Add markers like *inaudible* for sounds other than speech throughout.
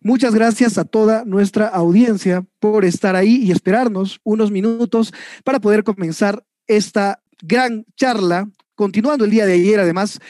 Muchas gracias a toda nuestra audiencia por estar ahí y esperarnos unos minutos para poder comenzar esta gran charla, continuando el día de ayer además,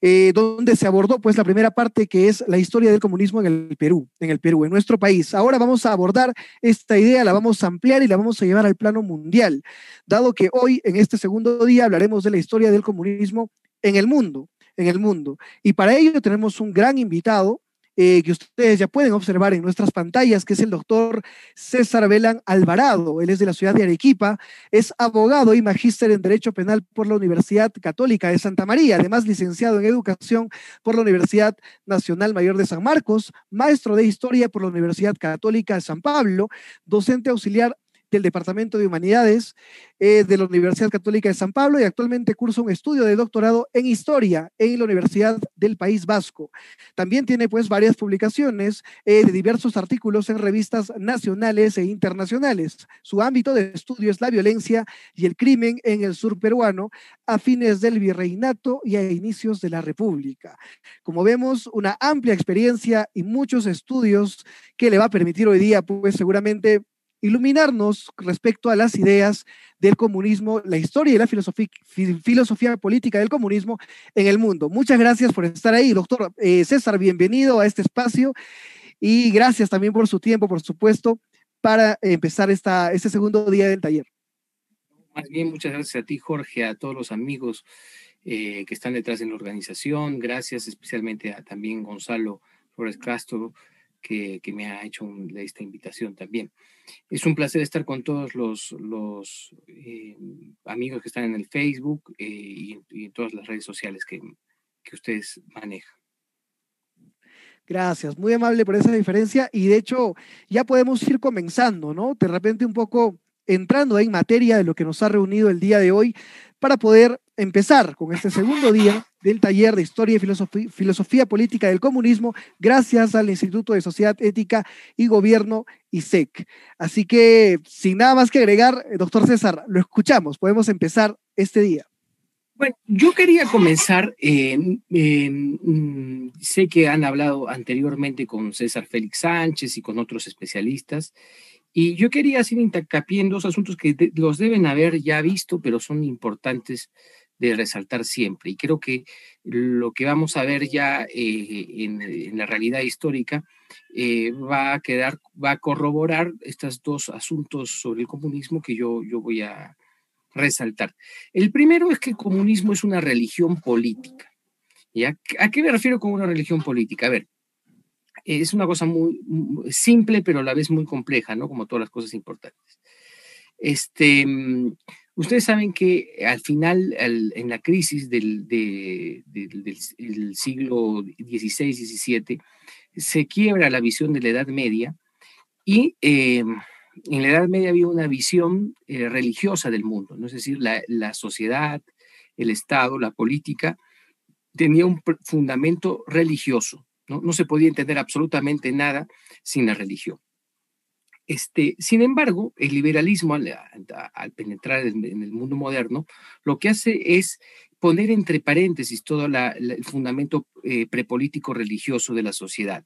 eh, donde se abordó pues la primera parte que es la historia del comunismo en el Perú, en el Perú, en nuestro país. Ahora vamos a abordar esta idea, la vamos a ampliar y la vamos a llevar al plano mundial, dado que hoy en este segundo día hablaremos de la historia del comunismo en el mundo, en el mundo. Y para ello tenemos un gran invitado, eh, que ustedes ya pueden observar en nuestras pantallas, que es el doctor César Belán Alvarado. Él es de la ciudad de Arequipa, es abogado y magíster en Derecho Penal por la Universidad Católica de Santa María, además licenciado en Educación por la Universidad Nacional Mayor de San Marcos, maestro de Historia por la Universidad Católica de San Pablo, docente auxiliar del Departamento de Humanidades eh, de la Universidad Católica de San Pablo y actualmente cursa un estudio de doctorado en Historia en la Universidad del País Vasco. También tiene pues varias publicaciones eh, de diversos artículos en revistas nacionales e internacionales. Su ámbito de estudio es la violencia y el crimen en el sur peruano a fines del virreinato y a inicios de la República. Como vemos, una amplia experiencia y muchos estudios que le va a permitir hoy día pues seguramente iluminarnos respecto a las ideas del comunismo, la historia y la filosofía, filosofía política del comunismo en el mundo. Muchas gracias por estar ahí, doctor eh, César, bienvenido a este espacio y gracias también por su tiempo, por supuesto, para empezar esta, este segundo día del taller. Más bien, muchas gracias a ti, Jorge, a todos los amigos eh, que están detrás de la organización. Gracias especialmente a también Gonzalo Flores Castro, que, me ha hecho esta invitación también. Es un placer estar con todos los, los eh, amigos que están en el Facebook eh, y, en todas las redes sociales que, que ustedes manejan. Gracias, muy amable por esa diferencia y de hecho ya podemos ir comenzando, ¿no? De repente un poco entrando en materia de lo que nos ha reunido el día de hoy para poder empezar con este segundo día del taller de Historia y Filosofía, Política del Comunismo, gracias al Instituto de Sociedad Ética y Gobierno, ISEC. Así que, sin nada más que agregar, eh, doctor César, lo escuchamos, podemos empezar este día. Bueno, yo quería comenzar, mm, sé que han hablado anteriormente con César Félix Sánchez y con otros especialistas, y yo quería hacer hincapié en dos asuntos que los deben haber ya visto, pero son importantes de resaltar siempre. Y creo que lo que vamos a ver ya eh, en, la realidad histórica eh, va a quedar, va a corroborar estos dos asuntos sobre el comunismo que yo, yo voy a resaltar. El primero es que el comunismo es una religión política. ¿ya? ¿A qué me refiero con una religión política? A ver, es una cosa muy, simple, pero a la vez muy compleja, ¿no? Como todas las cosas importantes. Este, mm, ustedes saben que al final, en la crisis del, siglo XVI, XVII, se quiebra la visión de la Edad Media y em, en la Edad Media había una visión eh, religiosa del mundo, ¿no? es decir, la sociedad, el Estado, la política, tenía un fundamento religioso. ¿no? se podía entender absolutamente nada sin la religión. Este, sin embargo, el liberalismo, al, penetrar en, el mundo moderno, lo que hace es poner entre paréntesis todo el fundamento eh, prepolítico religioso de la sociedad.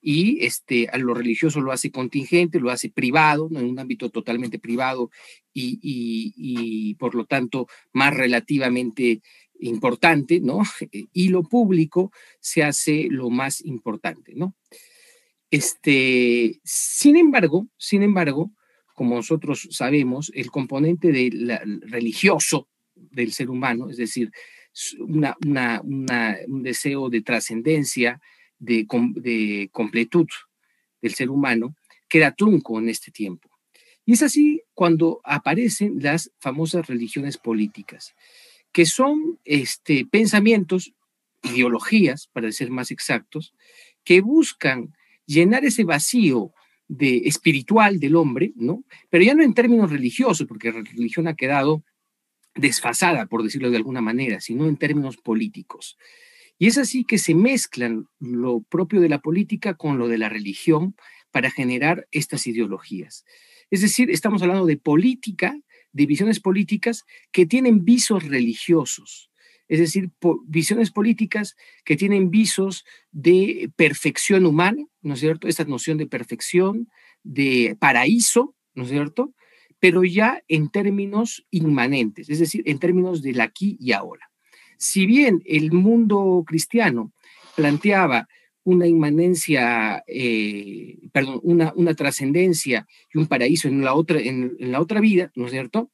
Y este, a lo religioso lo hace contingente, lo hace privado, en un ámbito totalmente privado y, y por lo tanto más relativamente importante, ¿no? *laughs* Y lo público se hace lo más importante, ¿no? Este, sin embargo, sin embargo, como nosotros sabemos, el componente religioso del ser humano, es decir, un deseo de trascendencia, de, de completud del ser humano, queda trunco en este tiempo. Y es así cuando aparecen las famosas religiones políticas que son este, pensamientos, ideologías, para ser más exactos, que buscan llenar ese vacío de, espiritual del hombre, ¿no? Pero ya no en términos religiosos, porque la religión ha quedado desfasada, por decirlo de alguna manera, sino en términos políticos. Y es así que se mezclan lo propio de la política con lo de la religión para generar estas ideologías. Es decir, estamos hablando de política divisiones políticas que tienen visos religiosos, es decir, visiones políticas que tienen visos de perfección humana, ¿no es cierto? Esta noción de perfección, de paraíso, ¿no es cierto? Pero ya en términos inmanentes, es decir, en términos del aquí y ahora. Si bien el mundo cristiano planteaba una inmanencia, eh, perdón, una, una trascendencia y un paraíso en la, otra, en, la otra vida, ¿no es cierto?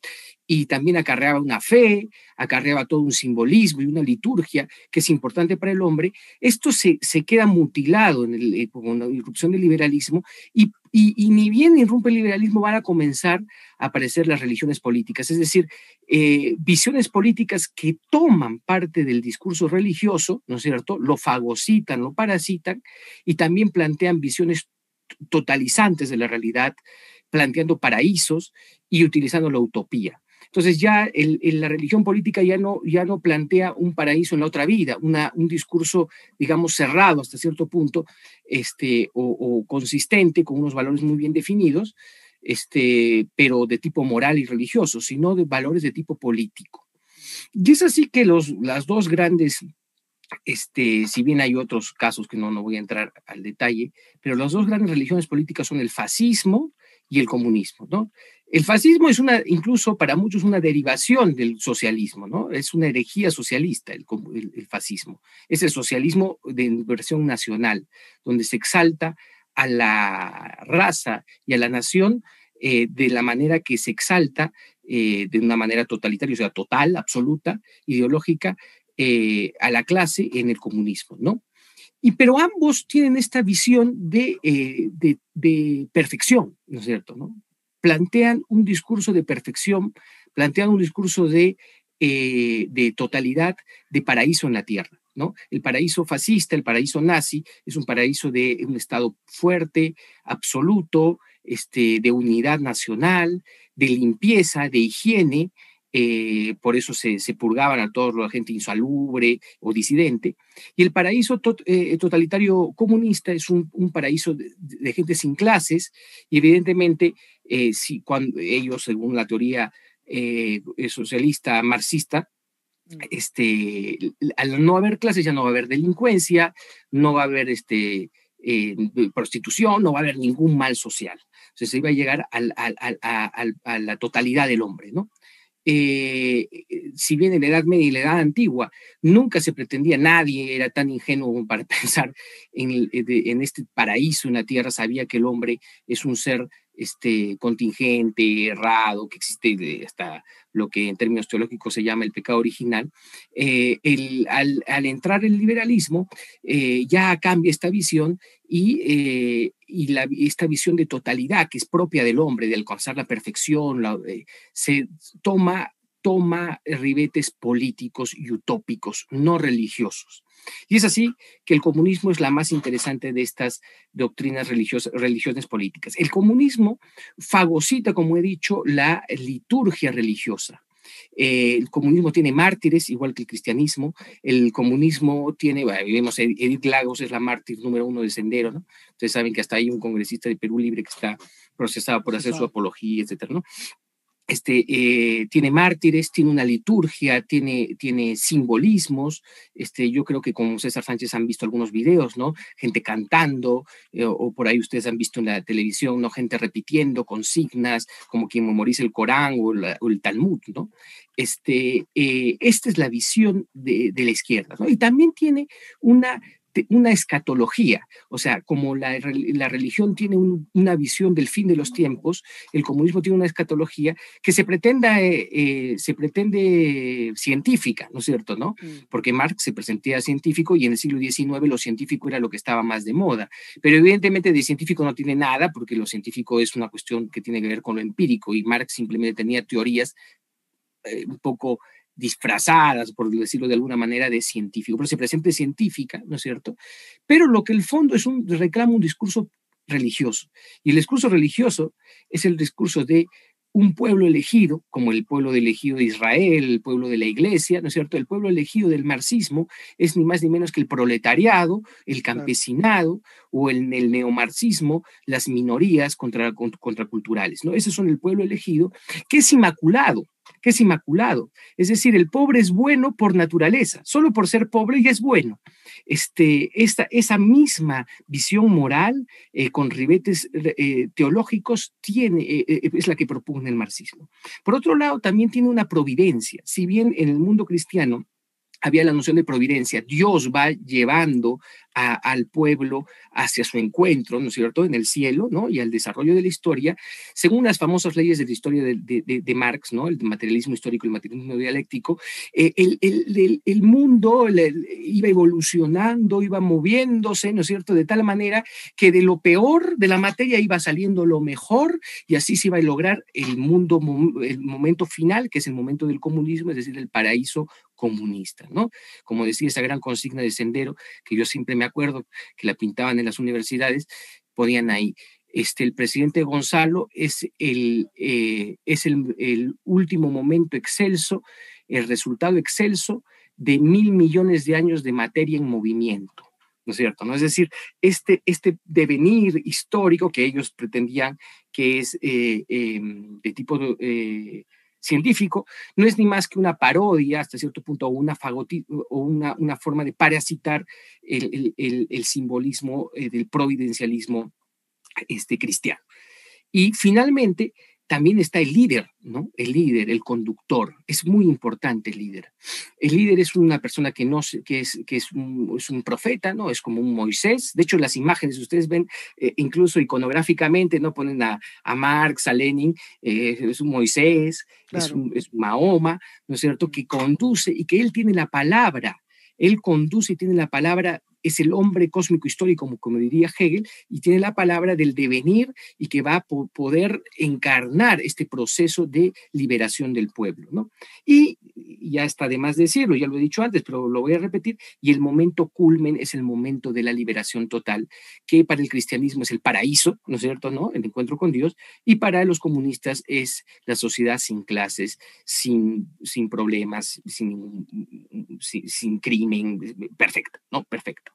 Y también acarreaba una fe, acarreaba todo un simbolismo y una liturgia que es importante para el hombre. Esto se, se queda mutilado en el, eh, con la irrupción del liberalismo y y, ni bien irrumpe el liberalismo, van a comenzar a aparecer las religiones políticas, es decir, eh, visiones políticas que toman parte del discurso religioso, ¿no es cierto? Lo fagocitan, lo parasitan y también plantean visiones totalizantes de la realidad, planteando paraísos y utilizando la utopía. Entonces ya la religión política ya no, ya no plantea un paraíso en la otra vida, un discurso, digamos, cerrado hasta cierto punto, este, o, consistente, con unos valores muy bien definidos, este, pero de tipo moral y religioso, sino de valores de tipo político. Y es así que las dos grandes este, si bien hay otros casos que no, no voy a entrar al detalle, pero las dos grandes religiones políticas son el fascismo y el comunismo, ¿no? El fascismo es una, incluso para muchos, una derivación del socialismo, ¿no? Es una herejía socialista el, fascismo. Es el socialismo de versión nacional, donde se exalta a la raza y a la nación eh, de la manera que se exalta eh, de una manera totalitaria, o sea, total, absoluta, ideológica, eh, a la clase en el comunismo, ¿no? Y pero ambos tienen esta visión de, de, de perfección, ¿no es cierto? ¿no? Plantean un discurso de perfección, plantean un discurso de, eh, de totalidad, de paraíso en la tierra. ¿no? El paraíso fascista, el paraíso nazi, es un paraíso de un Estado fuerte, absoluto, este, de unidad nacional, de limpieza, de higiene, eh, por eso se, purgaban a toda la gente insalubre o disidente. Y el paraíso eh, totalitario comunista es un, paraíso de, gente sin clases y evidentemente eh, si, cuando ellos, según la teoría socialista marxista, mm. este, al no haber clases ya no va a haber delincuencia, no va a haber este, prostitución, no va a haber ningún mal social. Se iba a llegar a la totalidad del hombre, ¿no? Eh, eh, si bien en la Edad Media y la Edad Antigua nunca se pretendía, nadie era tan ingenuo para *laughs* pensar en, en este paraíso en la tierra, sabía que el hombre es un ser este, contingente, errado, que existe hasta lo que en términos teológicos se llama el pecado original, eh, el, al, al, entrar el liberalismo eh, ya cambia esta visión y, eh, y esta visión de totalidad que es propia del hombre, de alcanzar la perfección, se toma toma ribetes políticos y utópicos, no religiosos. Y es así que el comunismo es la más interesante de estas doctrinas religiosas, religiones políticas. El comunismo fagocita, como he dicho, la liturgia religiosa. Eh, el comunismo tiene mártires, igual que el cristianismo. El comunismo tiene, vemos, Edith Lagos es la mártir número uno de Sendero, ¿no? Ustedes saben que hasta hay un congresista de Perú Libre que está procesado por hacer su apología, etcétera, ¿no? Este, eh, tiene mártires, tiene una liturgia, tiene, tiene simbolismos. Este, yo creo que con César Sánchez han visto algunos videos, ¿no? Gente cantando, eh, o por ahí ustedes han visto en la televisión, ¿no? Gente repitiendo consignas, como quien memoriza el Corán o, el Talmud, ¿no? Este, eh, esta es la visión de, de la izquierda, ¿no? Y también tiene una una escatología, o sea, como la, religión tiene una visión del fin de los tiempos, el comunismo tiene una escatología que se pretenda, eh, eh, se pretende científica, ¿no es cierto? ¿no? Mm. Porque Marx se presentía científico y en el siglo XIX lo científico era lo que estaba más de moda, pero evidentemente de científico no tiene nada porque lo científico es una cuestión que tiene que ver con lo empírico y Marx simplemente tenía teorías eh, un poco disfrazadas, por decirlo de alguna manera, de científico, pero se presenta científica, ¿no es cierto? Pero lo que el fondo es un reclama un discurso religioso. Y el discurso religioso es el discurso de un pueblo elegido, como el pueblo elegido de Israel, el pueblo de la iglesia, ¿no es cierto? El pueblo elegido del marxismo es ni más ni menos que el proletariado, el campesinado o el, el neomarxismo, las minorías contra, contraculturales, ¿no? Ese son el pueblo elegido que es inmaculado, que es inmaculado. Es decir, el pobre es bueno por naturaleza, solo por ser pobre ya es bueno. Este, esta, esa misma visión moral eh, con ribetes eh, teológicos tiene, eh, es la que propone el marxismo. Por otro lado, también tiene una providencia. Si bien en el mundo cristiano había la noción de providencia. Dios va llevando al pueblo hacia su encuentro, ¿no es cierto?, en el cielo, ¿no? Y al desarrollo de la historia, según las famosas leyes de la historia de, Marx, ¿no? El materialismo histórico el materialismo dialéctico, eh, el, mundo iba evolucionando, iba moviéndose, ¿no es cierto?, de tal manera que de lo peor de la materia iba saliendo lo mejor y así se iba a lograr el mundo, el momento final, que es el momento del comunismo, es decir, el paraíso comunista, ¿no? Como decía esa gran consigna de Sendero, que yo siempre me acuerdo que la pintaban en las universidades, ponían ahí, este, el presidente Gonzalo es, el, eh, es el, último momento excelso, el resultado excelso de mil millones de años de materia en movimiento. ¿no es cierto? ¿no? Es decir, este, este devenir histórico que ellos pretendían que es eh, em, de tipo eh, científico, no es ni más que una parodia, hasta cierto punto, o una, o una, una forma de parasitar el, el, simbolismo eh, del providencialismo este, cristiano. Y finalmente, también está el líder, ¿no? El líder, el conductor. Es muy importante el líder. El líder es una persona que, no, que, es, que es, un, es un profeta, ¿no? Es como un Moisés. De hecho, las imágenes, ustedes ven, eh, incluso iconográficamente, ¿no? Ponen a, a Marx, a Lenin, eh, es un Moisés, es, un, es Mahoma, ¿no es cierto? Que conduce y que él tiene la palabra. Él conduce y tiene la palabra es el hombre cósmico histórico, como, diría Hegel, y tiene la palabra del devenir y que va a poder encarnar este proceso de liberación del pueblo. ¿no? Y ya está de más decirlo, ya lo he dicho antes, pero lo voy a repetir, y el momento culmen es el momento de la liberación total, que para el cristianismo es el paraíso, ¿no es cierto? ¿no? El encuentro con Dios, y para los comunistas es la sociedad sin clases, sin, sin problemas, sin, sin, sin crimen, perfecto, ¿no? Perfecto.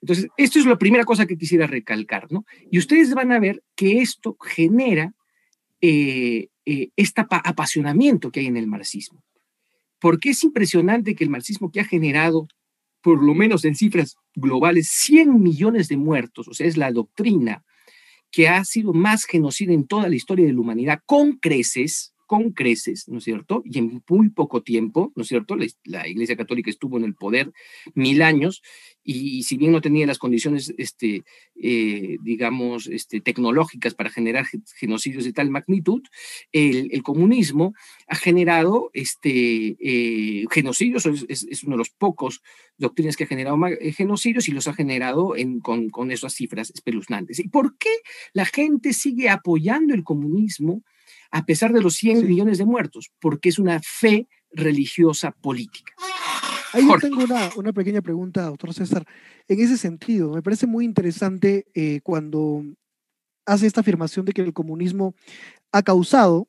Entonces, esto es la primera cosa que quisiera recalcar, ¿no? Y ustedes van a ver que esto genera eh, eh, este apasionamiento que hay en el marxismo. Porque es impresionante que el marxismo que ha generado, por lo menos en cifras globales, 100 millones de muertos, o sea, es la doctrina que ha sido más genocida en toda la historia de la humanidad, con creces, con creces, ¿no es cierto? Y en muy poco tiempo, ¿no es cierto? La, Iglesia Católica estuvo en el poder mil años y, si bien no tenía las condiciones, este, eh, digamos, este, tecnológicas para generar genocidios de tal magnitud, el, comunismo ha generado este, eh, genocidios, es, uno de los pocos doctrinas que ha generado eh, genocidios y los ha generado con, con esas cifras espeluznantes. ¿Y por qué la gente sigue apoyando el comunismo? A pesar de los 100 millones de muertos, porque es una fe religiosa política. Ahí yo tengo una, pequeña pregunta, doctor César. En ese sentido, me parece muy interesante eh, cuando hace esta afirmación de que el comunismo ha causado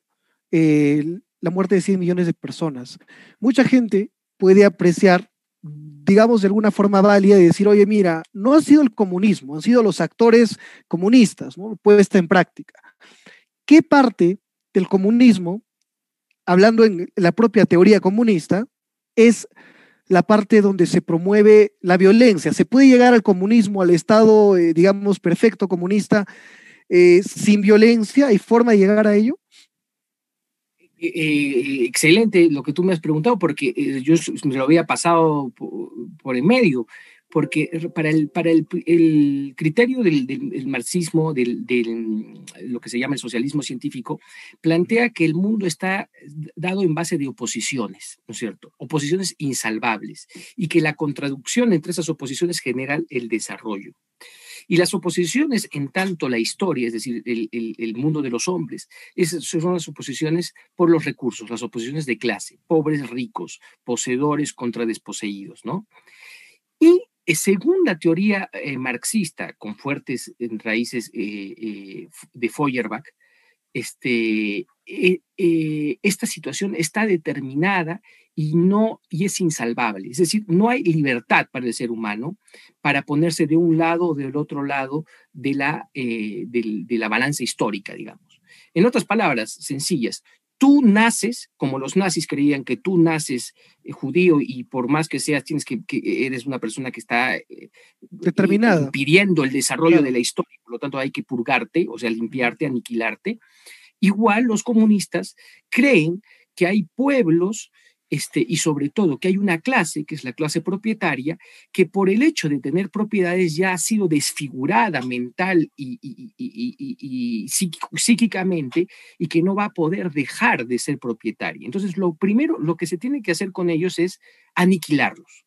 eh, la muerte de 100 millones de personas. Mucha gente puede apreciar, digamos, de alguna forma válida y decir, oye, mira, no ha sido el comunismo, han sido los actores comunistas, ¿no? Puesta en práctica. ¿Qué parte del comunismo, hablando en la propia teoría comunista, es la parte donde se promueve la violencia. Se puede llegar al comunismo, al estado, eh, digamos, perfecto comunista, eh, sin violencia. ¿Hay forma de llegar a ello? Eh, excelente lo que tú me has preguntado, porque yo me lo había pasado por, por el medio porque para el, para el, el criterio del, del, marxismo, del, del, lo que se llama el socialismo científico, plantea que el mundo está dado en base de oposiciones, ¿no es cierto? Oposiciones insalvables, y que la contradicción entre esas oposiciones genera el desarrollo. Y las oposiciones, en tanto la historia, es decir, el, el, el mundo de los hombres, esas son las oposiciones por los recursos, las oposiciones de clase, pobres, ricos, poseedores contra desposeídos, ¿no? Y según la teoría eh, marxista, con fuertes eh, raíces de Feuerbach, este, esta situación está determinada y no y es insalvable. Es decir, no hay libertad para el ser humano para ponerse de un lado o del otro lado de la, de la balanza histórica, digamos. En otras palabras sencillas, tú naces, como los nazis creían que tú naces eh, judío y por más que seas, tienes que, eres una persona que está eh, determinada, impidiendo el desarrollo de la historia, por lo tanto hay que purgarte, o sea, limpiarte, aniquilarte. Igual los comunistas creen que hay pueblos este, y sobre todo que hay una clase, que es la clase propietaria, que por el hecho de tener propiedades ya ha sido desfigurada mental y, y, psíquicamente y que no va a poder dejar de ser propietaria. Entonces, lo primero, lo que se tiene que hacer con ellos es aniquilarlos.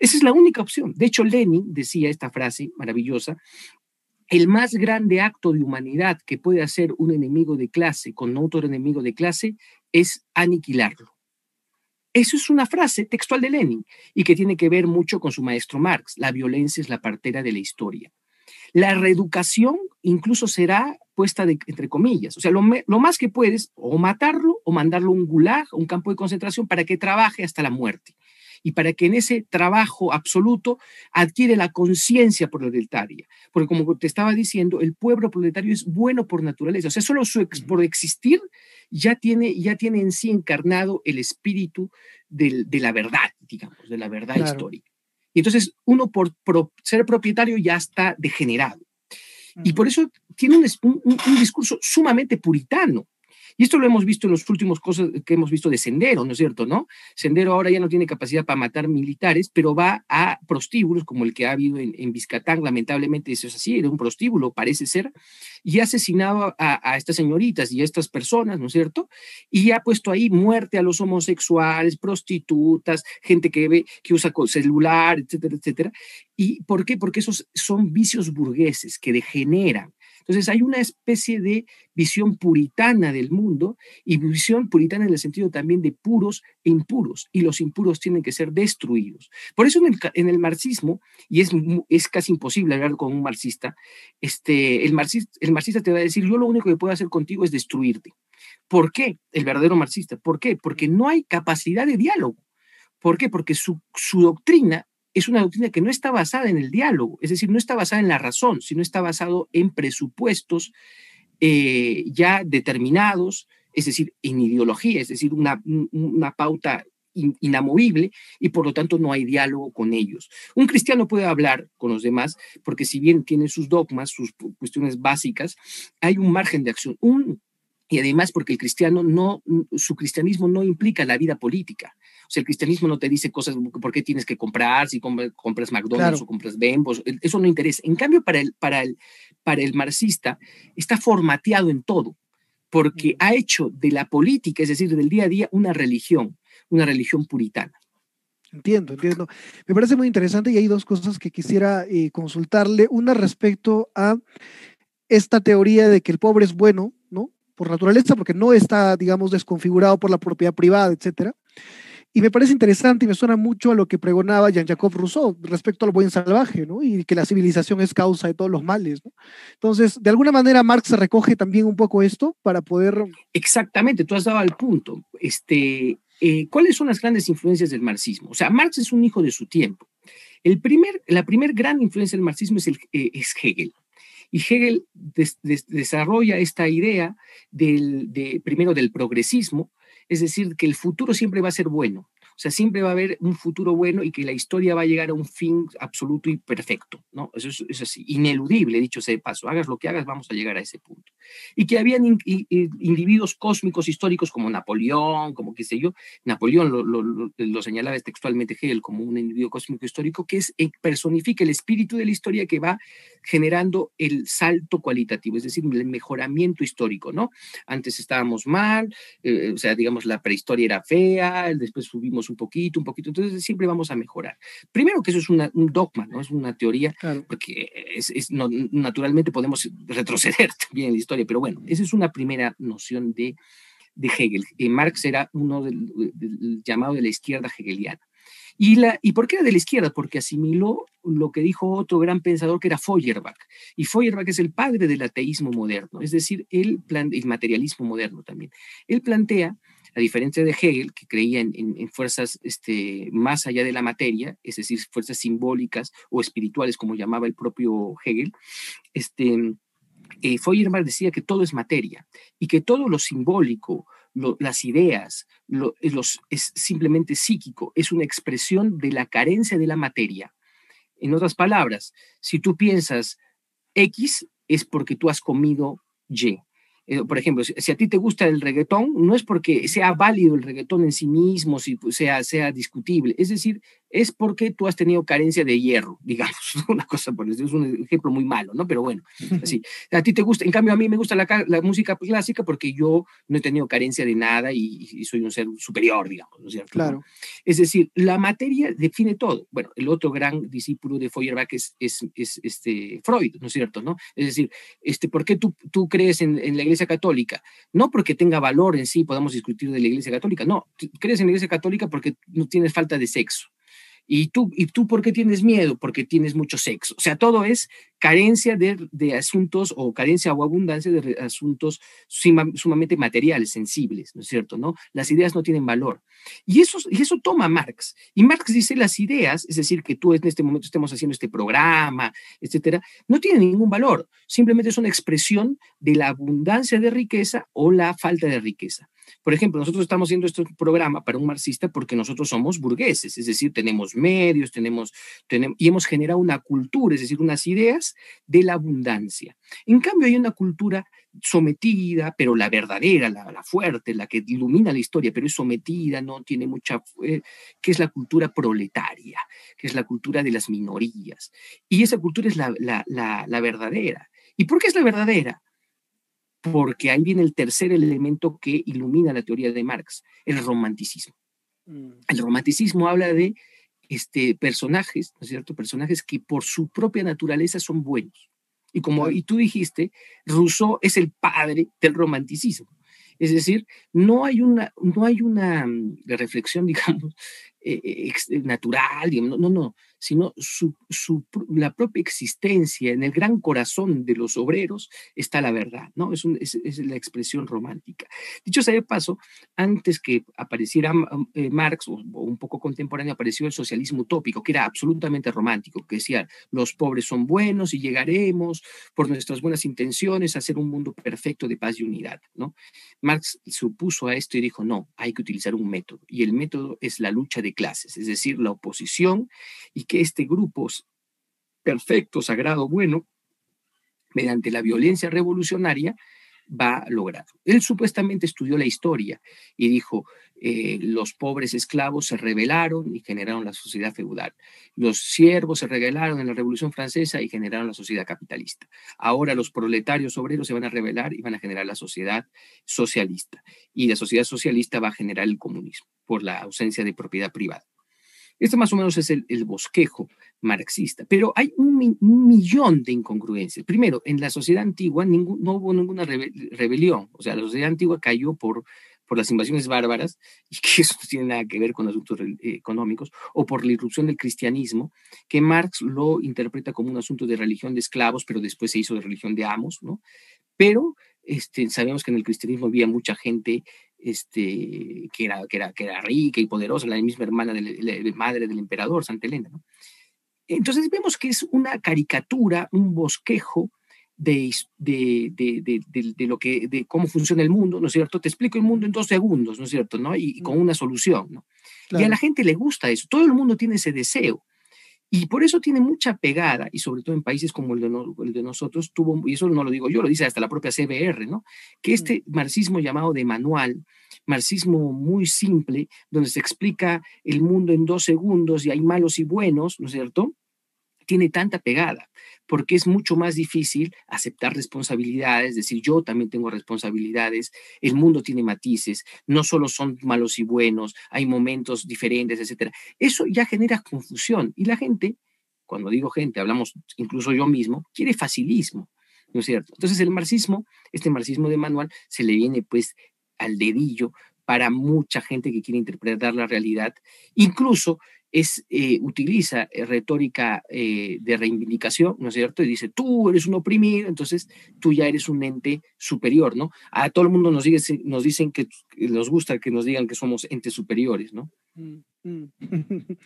Esa es la única opción. De hecho, Lenin decía esta frase maravillosa, el más grande acto de humanidad que puede hacer un enemigo de clase con otro enemigo de clase es aniquilarlo. Eso es una frase textual de Lenin y que tiene que ver mucho con su maestro Marx. La violencia es la partera de la historia. La reeducación incluso será puesta entre comillas. O sea, lo, lo, más que puedes o matarlo o mandarlo a un gulag, un campo de concentración, para que trabaje hasta la muerte y para que en ese trabajo absoluto adquiere la conciencia proletaria. Porque como te estaba diciendo, el pueblo proletario es bueno por naturaleza, o sea, solo su por existir ya tiene, ya tiene en sí encarnado el espíritu de la verdad, digamos, de la verdad histórica. Y entonces uno por, ser propietario ya está degenerado. Y por eso tiene un discurso sumamente puritano. Y esto lo hemos visto en los últimos cosas que hemos visto de Sendero, ¿no es cierto? ¿No? Sendero ahora ya no tiene capacidad para matar militares, pero va a prostíbulos como el que ha habido en, en Vizcatán, lamentablemente eso es así, era un prostíbulo, parece ser, y ha asesinado a, estas señoritas y a estas personas, ¿no es cierto? Y ha puesto ahí muerte a los homosexuales, prostitutas, gente que que usa celular, etcétera, etcétera. ¿Y por qué? Porque esos son vicios burgueses que degeneran entonces hay una especie de visión puritana del mundo y visión puritana en el sentido también de puros e impuros, y los impuros tienen que ser destruidos. Por eso en el, marxismo, y es, es casi imposible hablar con un marxista, este, el, marxista, el marxista te va a decir, yo lo único que puedo hacer contigo es destruirte. ¿Por qué? El verdadero marxista. ¿Por qué? Porque no hay capacidad de diálogo. ¿Por qué? Porque su, su doctrina es una doctrina que no está basada en el diálogo, es decir, no está basada en la razón, sino está basado en presupuestos eh, ya determinados, es decir, en ideología, es decir, una, una pauta inamovible y por lo tanto no hay diálogo con ellos. Un cristiano puede hablar con los demás porque si bien tiene sus dogmas, sus cuestiones básicas, hay un margen de acción. Un, y además porque el cristiano no, su cristianismo no implica la vida política. O sea, el cristianismo no te dice cosas, por qué tienes que comprar, si compras McDonald's o compras Bembos, eso no interesa. En cambio, para el, para, el, para el marxista, está formateado en todo, porque ha hecho de la política, es decir, del día a día, una religión, una religión puritana. Entiendo, entiendo. Me parece muy interesante y hay dos cosas que quisiera eh, consultarle. Una respecto a esta teoría de que el pobre es bueno, ¿no? Por naturaleza, porque no está, digamos, desconfigurado por la propiedad privada, etcétera. Y me parece interesante y me suena mucho a lo que pregonaba Jean-Jacques Rousseau respecto al buen salvaje, ¿no? Y que la civilización es causa de todos los males, ¿no? Entonces, de alguna manera, Marx recoge también un poco esto para poder... Exactamente, tú has dado al punto. Este, eh, ¿Cuáles son las grandes influencias del marxismo? O sea, Marx es un hijo de su tiempo. El primer, la primera gran influencia del marxismo es, eh, es Hegel. Y Hegel desarrolla esta idea del, de, primero del progresismo, es decir, que el futuro siempre va a ser bueno. O sea, siempre va a haber un futuro bueno y que la historia va a llegar a un fin absoluto y perfecto, ¿no? Eso es, ineludible, dicho sea de paso. Hagas lo que hagas, vamos a llegar a ese punto. Y que habían individuos cósmicos históricos como Napoleón, como qué sé yo. Napoleón lo, señalaba textualmente Hegel como un individuo cósmico histórico que es, eh, personifica el espíritu de la historia que va generando el salto cualitativo, es decir, el mejoramiento histórico, ¿no? Antes estábamos mal, eh, o sea, digamos, la prehistoria era fea, después subimos un poquito, un poquito, entonces siempre vamos a mejorar. Primero que eso es un dogma, ¿no? Es una teoría, porque es, naturalmente podemos retroceder *laughs* también en la historia, pero bueno, esa es una primera noción de, de Hegel. Eh, Marx era uno del, llamado de la izquierda hegeliana. ¿Y, la, ¿Y por qué era de la izquierda? Porque asimiló lo que dijo otro gran pensador que era Feuerbach. Y Feuerbach es el padre del ateísmo moderno, es decir, el, plan, el materialismo moderno también. Él plantea a diferencia de Hegel, que creía en, fuerzas este, más allá de la materia, es decir, fuerzas simbólicas o espirituales, como llamaba el propio Hegel, este, eh, Feuerbach decía que todo es materia y que todo lo simbólico, las ideas, es simplemente psíquico, es una expresión de la carencia de la materia. En otras palabras, si tú piensas X, es porque tú has comido Y. Eh, por ejemplo, si, a ti te gusta el reggaetón, no es porque sea válido el reggaetón en sí mismo, si sea, sea discutible, es decir, es porque tú has tenido carencia de hierro, *laughs* digamos, una cosa por eso, es un ejemplo muy malo, ¿no? Pero bueno, así. *laughs* A ti te gusta, en cambio a mí me gusta la, la música clásica porque yo no he tenido carencia de nada y, soy un ser superior, digamos, ¿no es cierto? Claro. Es decir, la materia define todo. Bueno, el otro gran discípulo de Feuerbach es, es, es este Freud, ¿no es cierto? ¿no? Es decir, este, ¿por qué tú, tú crees en, en la Iglesia Católica? No porque tenga valor en sí, podemos discutir de la Iglesia Católica, no, crees en la Iglesia Católica porque no tienes falta de sexo. ¿Y tú, ¿Y tú por qué tienes miedo? Porque tienes mucho sexo. O sea, todo es carencia de, asuntos o carencia o abundancia de asuntos sumamente materiales, sensibles, ¿no es cierto? ¿no? Las ideas no tienen valor. Y eso, y eso toma Marx. Y Marx dice las ideas, es decir, que tú en este momento estemos haciendo este programa, etcétera, no tienen ningún valor. Simplemente es una expresión de la abundancia de riqueza o la falta de riqueza. Por ejemplo, nosotros estamos haciendo este programa para un marxista porque nosotros somos burgueses, es decir, tenemos medios, tenemos, tenemos y hemos generado una cultura, es decir, unas ideas de la abundancia. En cambio, hay una cultura sometida, pero la verdadera, la, fuerte, la que ilumina la historia, pero es sometida, no tiene mucha, eh, que es la cultura proletaria, que es la cultura de las minorías. Y esa cultura es la, la verdadera. ¿Y por qué es la verdadera? Porque ahí viene el tercer elemento que ilumina la teoría de Marx, el romanticismo. Mm. El romanticismo habla de este, personajes, ¿no es cierto? Personajes que por su propia naturaleza son buenos. Y como y tú dijiste, Rousseau es el padre del romanticismo. Es decir, no hay una, no hay una mm, reflexión, *laughs* digamos, eh, eh, natural, no, no, no, sino su, la propia existencia, en el gran corazón de los obreros está la verdad, ¿no? Es, es, la expresión romántica. Dicho sea de paso, antes que apareciera eh, Marx, o, un poco contemporáneo, apareció el socialismo utópico, que era absolutamente romántico, que decía, los pobres son buenos y llegaremos por nuestras buenas intenciones a hacer un mundo perfecto de paz y unidad, ¿no? Marx se opuso a esto y dijo, no, hay que utilizar un método, y el método es la lucha de clases, es decir, la oposición, y que este grupo perfecto, sagrado, bueno, mediante la violencia revolucionaria, va a lograr. Él supuestamente estudió la historia y dijo, eh, los pobres esclavos se rebelaron y generaron la sociedad feudal. Los siervos se rebelaron en la Revolución Francesa y generaron la sociedad capitalista. Ahora los proletarios obreros se van a rebelar y van a generar la sociedad socialista. Y la sociedad socialista va a generar el comunismo por la ausencia de propiedad privada. Este más o menos es el, bosquejo marxista, pero hay un, millón de incongruencias. Primero, en la sociedad antigua no hubo ninguna rebelión, o sea, la sociedad antigua cayó por, por las invasiones bárbaras, *laughs* y que eso no tiene nada que ver con asuntos eh, económicos, o por la irrupción del cristianismo, que Marx lo interpreta como un asunto de religión de esclavos, pero después se hizo de religión de amos, ¿no? Pero este, sabemos que en el cristianismo había mucha gente este, que, era, que, era, que era rica y poderosa, la misma hermana de la, madre del emperador, Santa Elena. ¿no? Entonces vemos que es una caricatura, un bosquejo de, de, de, de, lo que, de cómo funciona el mundo, ¿no es cierto? Te explico el mundo en dos segundos, ¿no es cierto? ¿no? Y, con una solución, ¿no? Y a la gente le gusta eso, todo el mundo tiene ese deseo. Y por eso tiene mucha pegada, y sobre todo en países como el de, nosotros, tuvo, y eso no lo digo yo, lo dice hasta la propia CBR, ¿no? Que este marxismo llamado de manual, marxismo muy simple, donde se explica el mundo en dos segundos y hay malos y buenos, ¿no es cierto? Tiene tanta pegada porque es mucho más difícil aceptar responsabilidades, decir, yo también tengo responsabilidades, el mundo tiene matices, no solo son malos y buenos, hay momentos diferentes, etc. Eso ya genera confusión y la gente, cuando digo gente, hablamos incluso yo mismo, quiere facilismo, ¿no es cierto? Entonces el marxismo, este marxismo de manual, se le viene pues al dedillo para mucha gente que quiere interpretar la realidad, incluso es, eh, utiliza eh, retórica eh, de reivindicación, ¿no es cierto? Y dice, tú eres un oprimido, entonces tú ya eres un ente superior, ¿no? A todo el mundo nos, dice, nos dicen que nos gusta que nos digan que somos entes superiores, ¿no? Mm, mm. *laughs*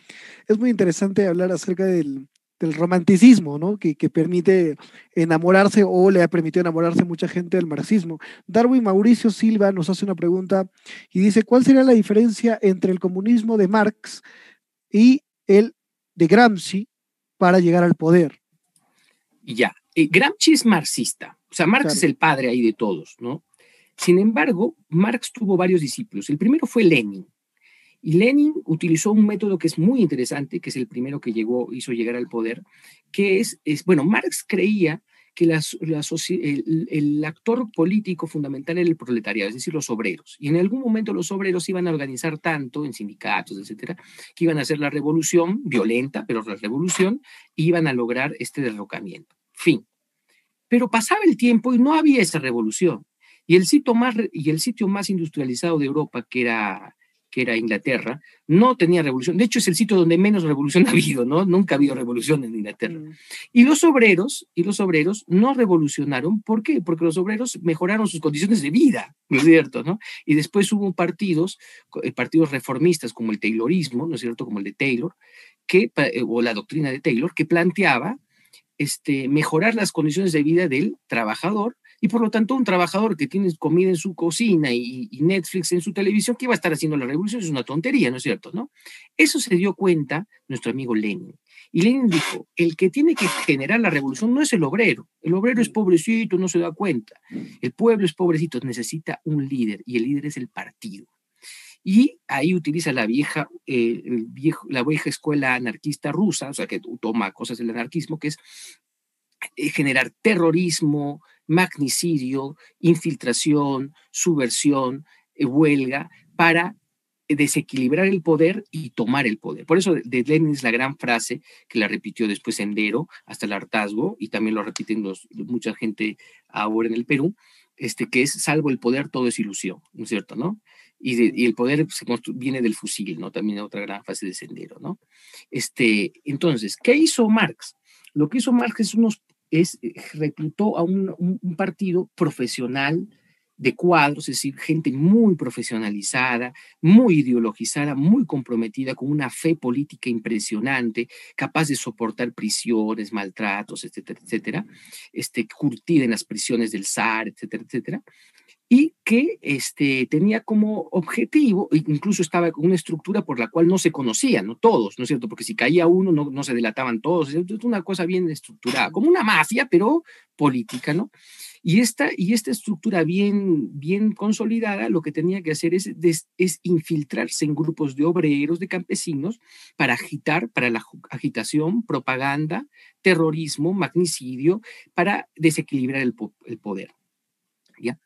Es muy interesante hablar acerca del, del romanticismo, ¿no? Que, que, permite enamorarse o le ha permitido enamorarse mucha gente del marxismo. Darwin Mauricio Silva nos hace una pregunta y dice, ¿cuál sería la diferencia entre el comunismo de Marx y el de Gramsci para llegar al poder? Ya, eh, Gramsci es marxista, o sea, Marx es el padre ahí de todos, ¿no? Sin embargo, Marx tuvo varios discípulos. El primero fue Lenin. Y Lenin utilizó un método que es muy interesante, que es el primero que llegó, hizo llegar al poder, que es, es bueno, Marx creía que el, actor político fundamental era el proletariado, es decir, los obreros. Y en algún momento los obreros iban a organizar tanto en sindicatos, etcétera, que iban a hacer la revolución violenta, pero la revolución, iban a lograr este derrocamiento. Fin. Pero pasaba el tiempo y no había esa revolución. Y el sitio más, y el sitio más industrializado de Europa, que era, que era Inglaterra, no tenía revolución. De hecho, es el sitio donde menos revolución *laughs* ha habido, ¿no? Nunca ha habido revolución en Inglaterra. Mm. Y los obreros, y los obreros no revolucionaron. ¿Por qué? Porque los obreros mejoraron sus condiciones de vida, ¿no es cierto? ¿no? Y después hubo partidos, eh, partidos reformistas como el Taylorismo, ¿no es cierto? Como el de Taylor, que, eh, o la doctrina de Taylor, que planteaba este, mejorar las condiciones de vida del trabajador y por lo tanto, un trabajador que tiene comida en su cocina y, Netflix en su televisión, ¿qué va a estar haciendo la revolución? Es una tontería, ¿no es cierto? ¿no? Eso se dio cuenta nuestro amigo Lenin. Y Lenin dijo, el que tiene que generar la revolución no es el obrero. El obrero es pobrecito, no se da cuenta. El pueblo es pobrecito, necesita un líder y el líder es el partido. Y ahí utiliza la vieja, eh, viejo, la vieja escuela anarquista rusa, o sea, que toma cosas del anarquismo, que es eh, generar terrorismo, magnicidio, infiltración, subversión, eh, huelga, para desequilibrar el poder y tomar el poder. Por eso de Lenin es la gran frase que la repitió después Endero hasta el hartazgo y también lo repiten mucha gente ahora en el Perú, este, que es salvo el poder todo es ilusión, ¿no es cierto? ¿no? Y, el poder se viene del fusil, ¿no? También otra gran frase de Sendero, ¿no? Este, entonces, ¿qué hizo Marx? Lo que hizo Marx es unos es, eh, reclutó a un, partido profesional de cuadros, es decir, gente muy profesionalizada, muy ideologizada, muy comprometida, con una fe política impresionante, capaz de soportar prisiones, maltratos, etcétera, etcétera, este, curtida en las prisiones del zar, etcétera, etcétera, y que este, tenía como objetivo, incluso estaba con una estructura por la cual no se conocían, ¿no? Todos, ¿no es cierto? Porque si caía uno, no, no se delataban todos, es una cosa bien estructurada, como una mafia, pero política, ¿no? Y esta, y esta estructura bien, bien consolidada lo que tenía que hacer es, es infiltrarse en grupos de obreros, de campesinos, para agitar, para la agitación, propaganda, terrorismo, magnicidio, para desequilibrar el, el poder. ¿Ya?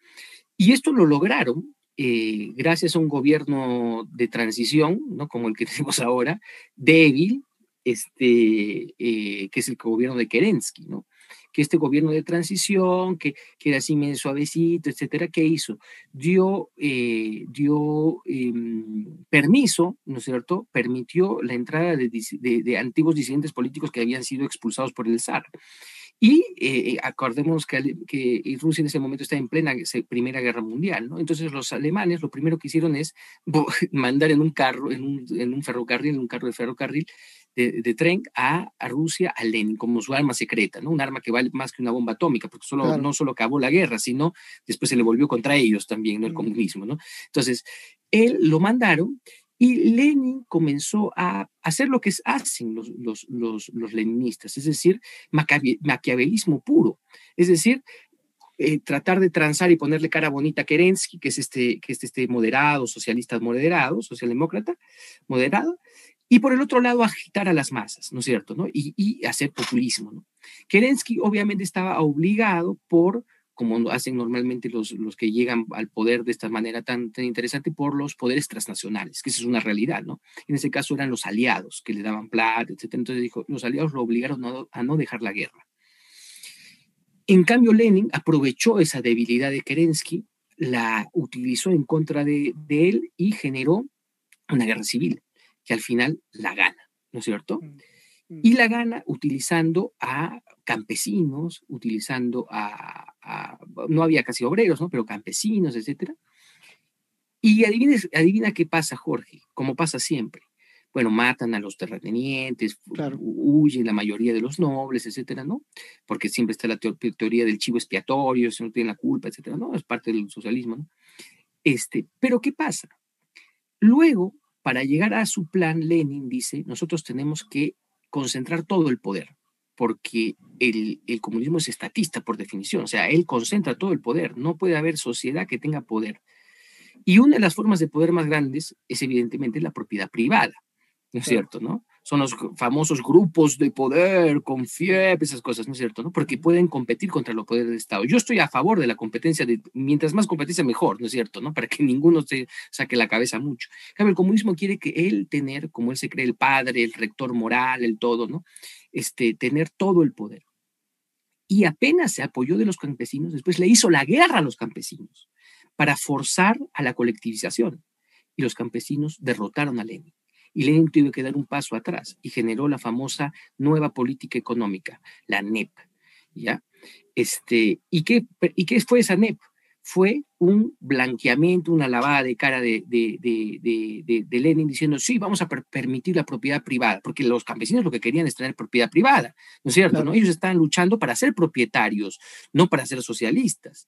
Y esto lo lograron eh, gracias a un gobierno de transición, ¿no? como el que *laughs* tenemos ahora, débil, este, eh, que es el gobierno de Kerensky, ¿no? que este gobierno de transición, que, era así medio suavecito, etcétera, ¿qué hizo? Dio, eh, dio em, permiso, ¿no es cierto? Permitió la entrada de, de, antiguos disidentes políticos que habían sido expulsados por el zar. Y eh, acordemos que, que, Rusia en ese momento está en plena Primera Guerra Mundial, ¿no? Entonces los alemanes lo primero que hicieron es *laughs* mandar en un carro, en un, en un ferrocarril, en un carro de ferrocarril de, de tren a, a, Rusia, a Lenin, como su arma secreta, ¿no? Un arma que vale más que una bomba atómica, porque solo, no solo acabó la guerra, sino después se le volvió contra ellos también, ¿no? El comunismo, ¿no? Entonces, él lo mandaron y Lenin comenzó a hacer lo que hacen los, los, los, los leninistas, es decir, maquiavelismo puro, es decir, eh, tratar de transar y ponerle cara bonita a Kerensky, que es este, que es este moderado, socialista moderado, socialdemócrata, moderado, y por el otro lado agitar a las masas, ¿no es cierto? ¿no? Y, y hacer populismo. ¿no? Kerensky obviamente estaba obligado por como hacen normalmente los, los que llegan al poder de esta manera tan, tan interesante, por los poderes transnacionales, que esa es una realidad, ¿no? En ese caso eran los aliados que le daban plata, etc. Entonces dijo, los aliados lo obligaron a no dejar la guerra. En cambio, Lenin aprovechó esa debilidad de Kerensky, la utilizó en contra de, de él y generó una guerra civil, que al final la gana, ¿no es cierto? Mm. Y la gana utilizando a campesinos, utilizando a, no había casi obreros, ¿no? Pero campesinos, etcétera. Y adivina qué pasa, Jorge, como pasa siempre. bueno, matan a los terratenientes, huyen la mayoría de los nobles, etcétera, ¿no? Porque siempre está la teoría del chivo expiatorio, si no tienen la culpa, etcétera, ¿no? Es parte del socialismo, ¿no? Este, pero ¿qué pasa? Luego, para llegar a su plan, Lenin dice, nosotros tenemos que concentrar todo el poder, porque el, el, comunismo es estatista por definición, o sea, él concentra todo el poder, no puede haber sociedad que tenga poder. Y una de las formas de poder más grandes es evidentemente la propiedad privada, ¿no es cierto? ¿no? Son los famosos grupos de poder con FIEP, esas cosas, ¿no es cierto? ¿no? Porque pueden competir contra los poderes del Estado. Yo estoy a favor de la competencia, de, mientras más competencia mejor, ¿no es cierto? ¿no? Para que *laughs* ninguno se saque la cabeza mucho. el comunismo quiere que él tener, como él se cree, el padre, el rector moral, el todo, ¿no? Este, tener todo el poder. Y apenas se apoyó de los campesinos, después le hizo la guerra a los campesinos para forzar a la colectivización. Y los campesinos derrotaron a Lenin. Y Lenin tuvo que dar un paso atrás y generó la famosa nueva política económica, la NEP. ¿ya? Este, ¿y, qué, ¿Y qué fue esa NEP? Fue un blanqueamiento, una lavada de cara de, de, de, de Lenin diciendo, sí, vamos a permitir la propiedad privada, porque los campesinos lo que querían es tener propiedad privada, ¿no es cierto? ¿no? Ellos estaban luchando para ser propietarios, no para ser socialistas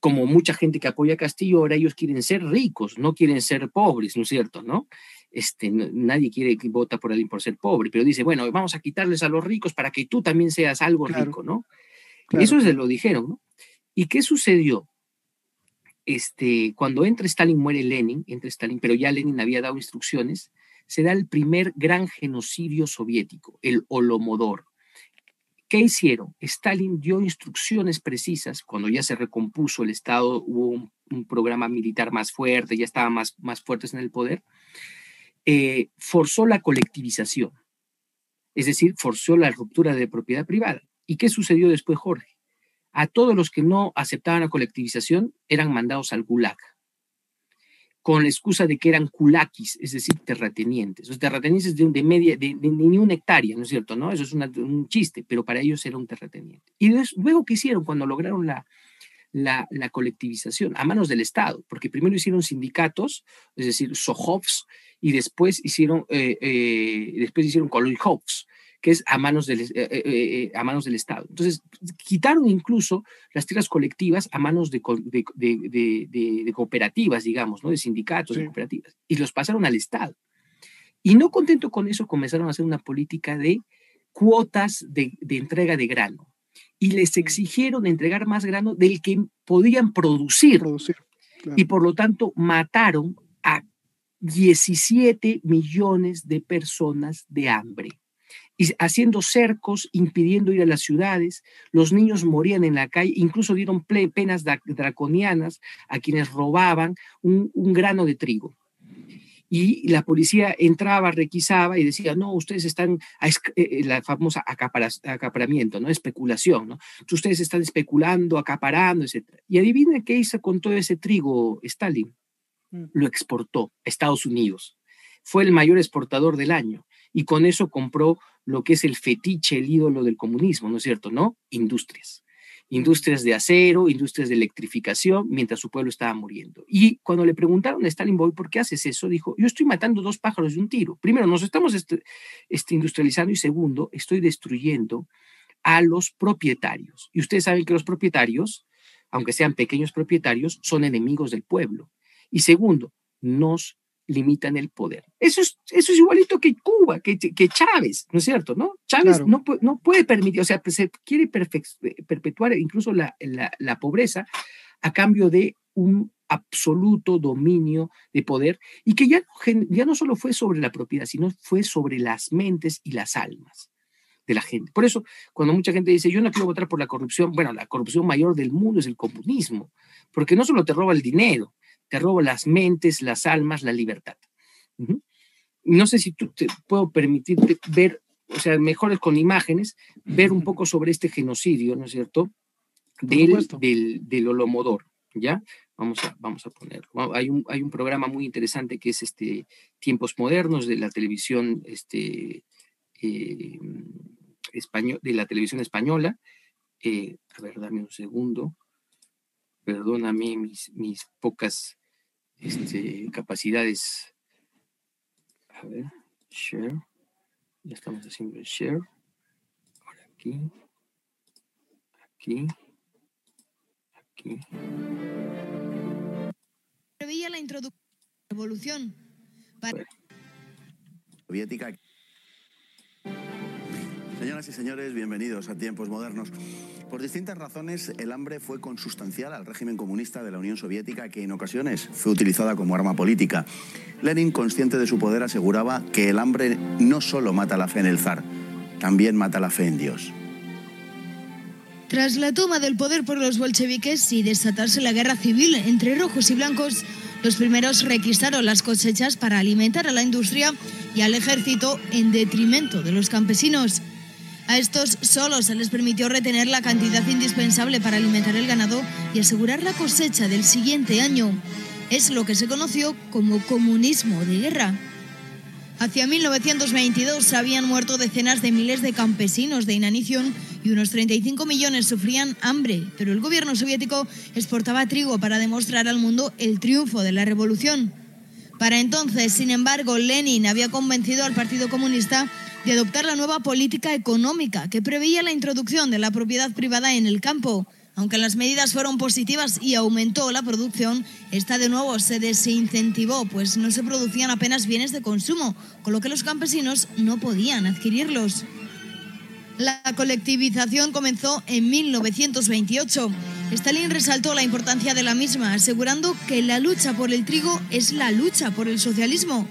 como mucha gente que apoya a Castillo, ahora ellos quieren ser ricos, no quieren ser pobres, ¿no es cierto? ¿no? Este, nadie quiere que vota por alguien por ser pobre, pero dice, bueno, vamos a quitarles a los ricos para que tú también seas algo rico, ¿no? Eso se lo dijeron, ¿no? ¿Y qué sucedió? Este, cuando entra Stalin, muere Lenin, entra Stalin, pero ya Lenin había dado instrucciones, se da el primer gran genocidio soviético, el Holomodor. ¿Qué hicieron? Stalin dio instrucciones precisas cuando ya se recompuso el Estado, hubo un, programa militar más fuerte, ya estaban más, más fuertes en el poder, eh, forzó la colectivización, es decir, forzó la ruptura de propiedad privada. ¿Y qué sucedió después, Jorge? A todos los que no aceptaban la colectivización eran mandados al Gulag con la excusa de que eran culakis, es decir, terratenientes. Los terratenientes de, de media, ni una hectárea, ¿no es cierto? ¿no? Eso es un chiste, pero para ellos era un terrateniente. Y luego, ¿qué hicieron cuando lograron la, la, colectivización? A manos del Estado, porque primero hicieron sindicatos, es decir, Sohovs, y después hicieron, eh, eh, después hicieron que es a manos, del, eh, eh, eh, a manos del Estado. Entonces, quitaron incluso las tierras colectivas a manos de, de, cooperativas, digamos, ¿no? de sindicatos, de cooperativas, y los pasaron al Estado. Y no contento con eso, comenzaron a hacer una política de cuotas de, entrega de grano. Y les exigieron entregar más grano del que podían producir. Y por lo tanto mataron a 17 millones de personas de hambre y haciendo cercos, impidiendo ir a las ciudades. Los niños morían en la calle, incluso dieron penas draconianas a quienes robaban un, grano de trigo. Y la policía entraba, requisaba y decía, no, ustedes están, eh, eh, la famosa acaparamiento, ¿no? Especulación, ¿no? Ustedes están especulando, acaparando, etc. Y adivinen qué hizo con todo ese trigo Stalin. Mm. Lo exportó a Estados Unidos. Fue el mayor exportador del año y con eso compró lo que es el fetiche, el ídolo del comunismo, ¿no es cierto? ¿No? Industrias. Industrias de acero, industrias de electrificación, mientras su pueblo estaba muriendo. Y cuando le preguntaron a Stalin Boy, ¿por qué haces eso? Dijo, yo estoy matando dos pájaros de un tiro. Primero, nos estamos este, industrializando y segundo, estoy destruyendo a los propietarios. Y ustedes saben que los propietarios, aunque sean pequeños propietarios, son enemigos del pueblo. Y segundo, nos limitan el poder. Eso es, eso es igualito que Cuba, que, que Chávez, ¿no es cierto? ¿no? Chávez no, no puede permitir, o sea, pues, se quiere perpetuar incluso la, la, pobreza a cambio de un absoluto dominio de poder y que ya, ya no solo fue sobre la propiedad, sino fue sobre las mentes y las almas de la gente. Por eso, cuando mucha gente dice, yo no quiero votar por la corrupción, bueno, la corrupción mayor del mundo es el comunismo, porque no solo te roba el dinero, te robo las mentes, las almas, la libertad. No sé si tú te puedo permitirte ver, o sea, mejores con imágenes, ver un poco sobre este genocidio, ¿no es cierto? Del, del, del, Holomodor, ¿ya? Vamos a, vamos a ponerlo. Hay un, hay un programa muy interesante que es este Tiempos Modernos de la televisión este, eh, español, de la televisión española. Eh, a ver, dame un segundo. Perdóname mis, mis pocas este, capacidades. A ver, share. Ya estamos haciendo el share. Ahora aquí. Aquí. Aquí. Preveía la introducción de la revolución. Para... Soviética. Señoras y señores, bienvenidos a Tiempos Modernos. Por distintas razones, el hambre fue consustancial al régimen comunista de la Unión Soviética, que en ocasiones fue utilizada como arma política. Lenin, consciente de su poder, aseguraba que el hambre no solo mata la fe en el zar, también mata la fe en Dios. Tras la toma del poder por los bolcheviques y desatarse la guerra civil entre rojos y blancos, los primeros requisaron las cosechas para alimentar a la industria y al ejército en detrimento de los campesinos. A estos solo se les permitió retener la cantidad indispensable para alimentar el ganado y asegurar la cosecha del siguiente año. Es lo que se conoció como comunismo de guerra. Hacia 1922 habían muerto decenas de miles de campesinos de inanición y unos 35 millones sufrían hambre, pero el gobierno soviético exportaba trigo para demostrar al mundo el triunfo de la revolución. Para entonces, sin embargo, Lenin había convencido al Partido Comunista de adoptar la nueva política económica que preveía la introducción de la propiedad privada en el campo. Aunque las medidas fueron positivas y aumentó la producción, esta de nuevo se desincentivó, pues no se producían apenas bienes de consumo, con lo que los campesinos no podían adquirirlos. La colectivización comenzó en 1928. Stalin resaltó la importancia de la misma, asegurando que la lucha por el trigo es la lucha por el socialismo.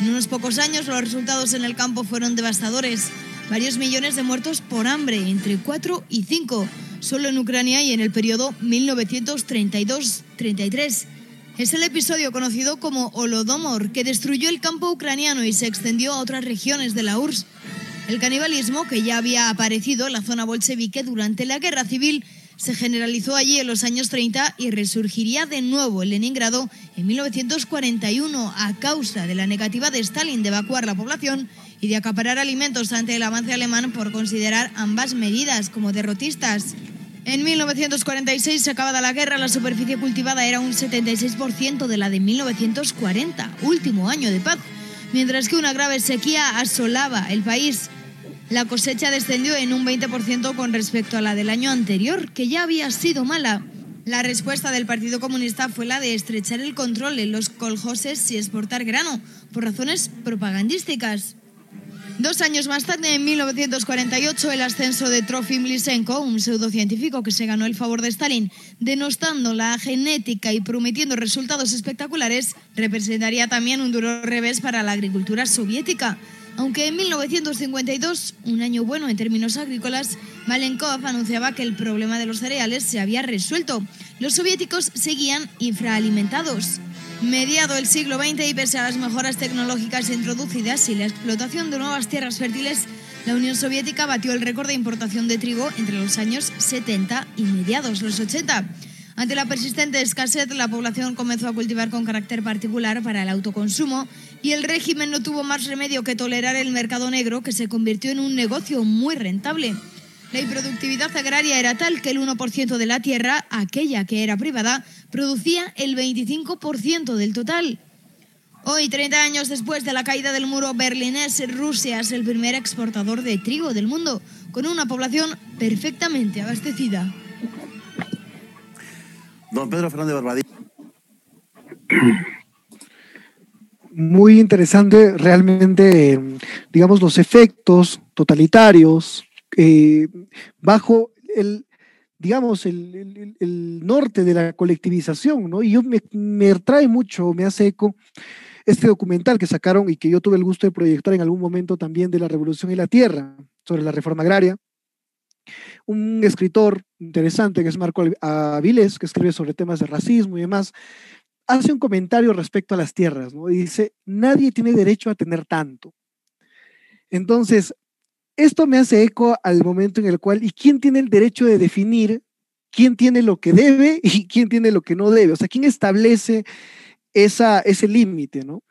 En unos pocos años los resultados en el campo fueron devastadores. Varios millones de muertos por hambre, entre 4 y 5, solo en Ucrania y en el periodo 1932-33. Es el episodio conocido como Holodomor, que destruyó el campo ucraniano y se extendió a otras regiones de la URSS. El canibalismo, que ya había aparecido en la zona bolchevique durante la guerra civil, se generalizó allí en los años 30 y resurgiría de nuevo en Leningrado en 1941 a causa de la negativa de Stalin de evacuar la población y de acaparar alimentos ante el avance alemán por considerar ambas medidas como derrotistas. En 1946, acabada la guerra, la superficie cultivada era un 76% de la de 1940, último año de paz, mientras que una grave sequía asolaba el país. La cosecha descendió en un 20% con respecto a la del año anterior, que ya había sido mala. La respuesta del Partido Comunista fue la de estrechar el control en los coljoses y exportar grano, por razones propagandísticas. Dos años más tarde, en 1948, el ascenso de Trofim Lysenko, un pseudocientífico que se ganó el favor de Stalin, denostando la genética y prometiendo resultados espectaculares, representaría también un duro revés para la agricultura soviética. Aunque en 1952, un año bueno en términos agrícolas, Malenkov anunciaba que el problema de los cereales se había resuelto. Los soviéticos seguían infraalimentados. Mediado el siglo XX y pese a las mejoras tecnológicas introducidas y la explotación de nuevas tierras fértiles, la Unión Soviética batió el récord de importación de trigo entre los años 70 y mediados los 80. Ante la persistente escasez, la población comenzó a cultivar con carácter particular para el autoconsumo y el régimen no tuvo más remedio que tolerar el mercado negro que se convirtió en un negocio muy rentable. La improductividad agraria era tal que el 1% de la tierra, aquella que era privada, producía el 25% del total. Hoy, 30 años después de la caída del muro berlinés, Rusia es el primer exportador de trigo del mundo, con una población perfectamente abastecida. Don Pedro Fernández Barbadillo. *clears throat* Muy interesante realmente, digamos, los efectos totalitarios eh, bajo el, digamos, el, norte de la colectivización, ¿no? Y yo me, me trae mucho, me hace eco este documental que sacaron y que yo tuve el gusto de proyectar en algún momento también de la Revolución y la Tierra, sobre la reforma agraria, un escritor interesante que es Marco Avilés, que escribe sobre temas de racismo y demás, hace un comentario respecto a las tierras, ¿no? Y dice, nadie tiene derecho a tener tanto. Entonces, esto me hace eco al momento en el cual, ¿y quién tiene el derecho de definir quién tiene lo que debe y quién tiene lo que no debe? O sea, ¿quién establece esa, ese límite, ¿no?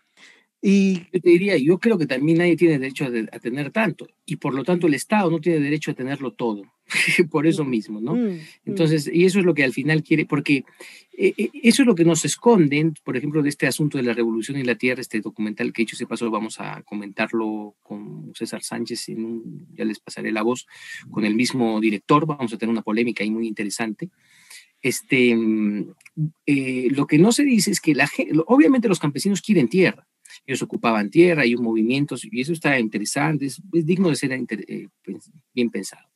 Y yo te diría, yo creo que también nadie tiene derecho a, tener tanto y por lo tanto el Estado no tiene derecho a tenerlo todo, *laughs* por eso mismo, ¿no? Mm, mm. Entonces, y eso es lo que al final quiere, porque eh, eh, eso es lo que nos esconden, por ejemplo, de este asunto de la revolución en la tierra, este documental que hecho se pasó, vamos a comentarlo con César Sánchez, en ya les pasaré la voz, con el mismo director, vamos a tener una polémica ahí muy interesante este, mm, eh, lo que no se dice es que la, obviamente los campesinos quieren tierra, ellos ocupaban tierra, y un movimientos, y eso está interesante, es, digno de ser eh, bien pensado.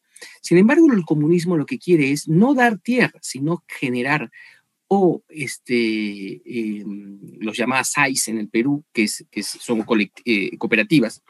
Sin embargo, el comunismo lo que quiere es no dar tierra, sino generar o este, em, los llamadas SAIS en el Perú, que, es, que son eh, cooperativas,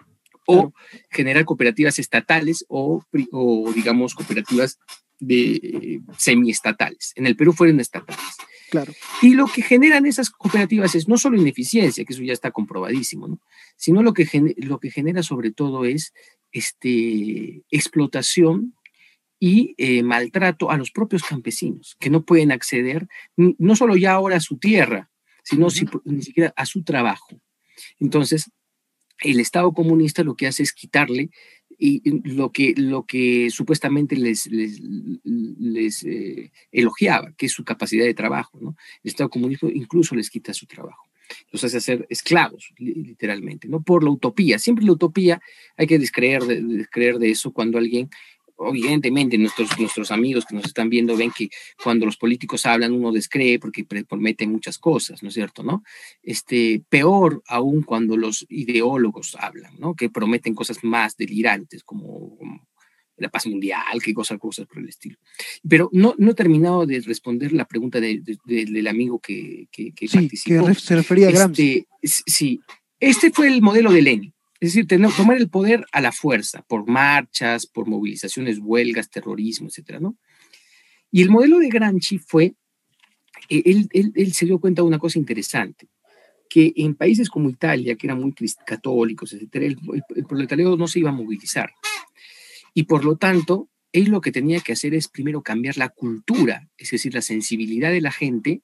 o generar cooperativas estatales o, o, digamos, cooperativas de semiestatales. En el Perú fueron estatales. Claro. Y lo que generan esas cooperativas es no solo ineficiencia, que eso ya está comprobadísimo, ¿no? sino lo que, lo que genera sobre todo es este, explotación y eh, maltrato a los propios campesinos, que no pueden acceder no solo ya ahora a su tierra, sino ni siquiera a su trabajo. Entonces, el Estado comunista lo que hace es quitarle y lo que, lo que supuestamente les, eh, elogiaba, que es su capacidad de trabajo. ¿no? El Estado comunista incluso les quita su trabajo. Los hace hacer esclavos, literalmente, ¿no? Por la utopía. Siempre la utopía hay que descreer de, descreer de eso cuando alguien evidentemente nuestros, nuestros amigos que nos están viendo ven que cuando los políticos hablan uno descree porque prometen muchas cosas, ¿no es cierto? ¿no? Este, peor aún cuando los ideólogos hablan, ¿no? Que prometen cosas más delirantes como, la paz mundial, qué cosas, cosas por el estilo. Pero no, no he terminado de responder la pregunta del amigo que, que, que sí, Que se refería a Gramsci. Este, sí, este fue el modelo de Lenin. Es decir, tener, tomar el poder a la fuerza, por marchas, por movilizaciones, huelgas, terrorismo, etcétera, ¿no? Y el modelo de Gramsci fue, eh, él, él, se dio cuenta de una cosa interesante, que en países como Italia, que eran muy católicos, etcétera, el, el, proletariado no se iba a movilizar. Y por lo tanto, él lo que tenía que hacer es primero cambiar la cultura, es decir, la sensibilidad de la gente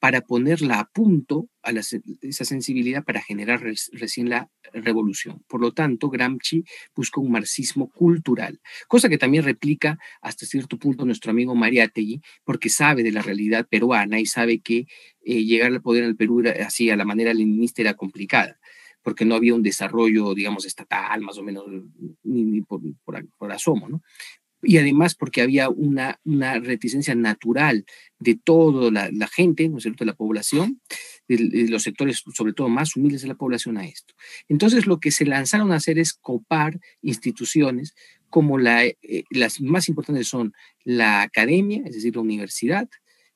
para ponerla a punto a esa sensibilidad para generar recién la revolución. Por lo tanto, Gramsci busca un marxismo cultural, cosa que también replica hasta cierto punto nuestro amigo Mariátegui, porque sabe de la realidad peruana y sabe que eh, llegar al poder en el Perú así a la manera leninista era complicada porque no había un desarrollo, digamos, estatal, más o menos, ni, por, por, asomo, ¿no? Y además porque había una, una reticencia natural de toda la, gente, ¿no es de la población, de, los sectores sobre todo más humildes de la población a esto. Entonces lo que se lanzaron a hacer es copar instituciones como la, eh, las más importantes son la academia, es decir, la universidad,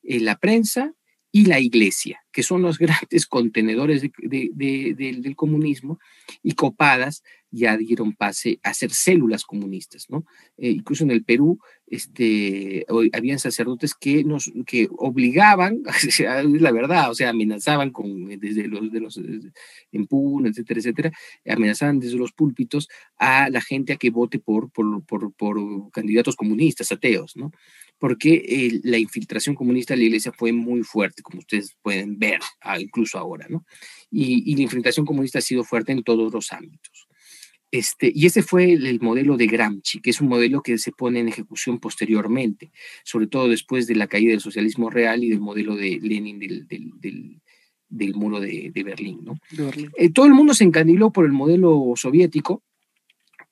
eh, la prensa y la iglesia, que son los *laughs* grandes contenedores del comunismo y copadas ya dieron pase a ser células comunistas, ¿no? Eh, incluso en el Perú, este, habían sacerdotes que nos, que obligaban, *laughs* la verdad, o sea, amenazaban con, desde los, de los, en Puna, etcétera, etcétera, amenazaban desde los púlpitos a la gente a que vote por, por, por, por candidatos comunistas, ateos, ¿no? Porque eh, la infiltración comunista de la iglesia fue muy fuerte, como ustedes pueden ver, ah, incluso ahora, ¿no? Y, y la infiltración comunista ha sido fuerte en todos los ámbitos. Este, y ese fue el, modelo de Gramsci, que es un modelo que se pone en ejecución posteriormente, sobre todo después de la caída del socialismo real y del modelo de Lenin del, del, muro de, Berlín. ¿no? Eh, todo el mundo se encandiló por el modelo soviético.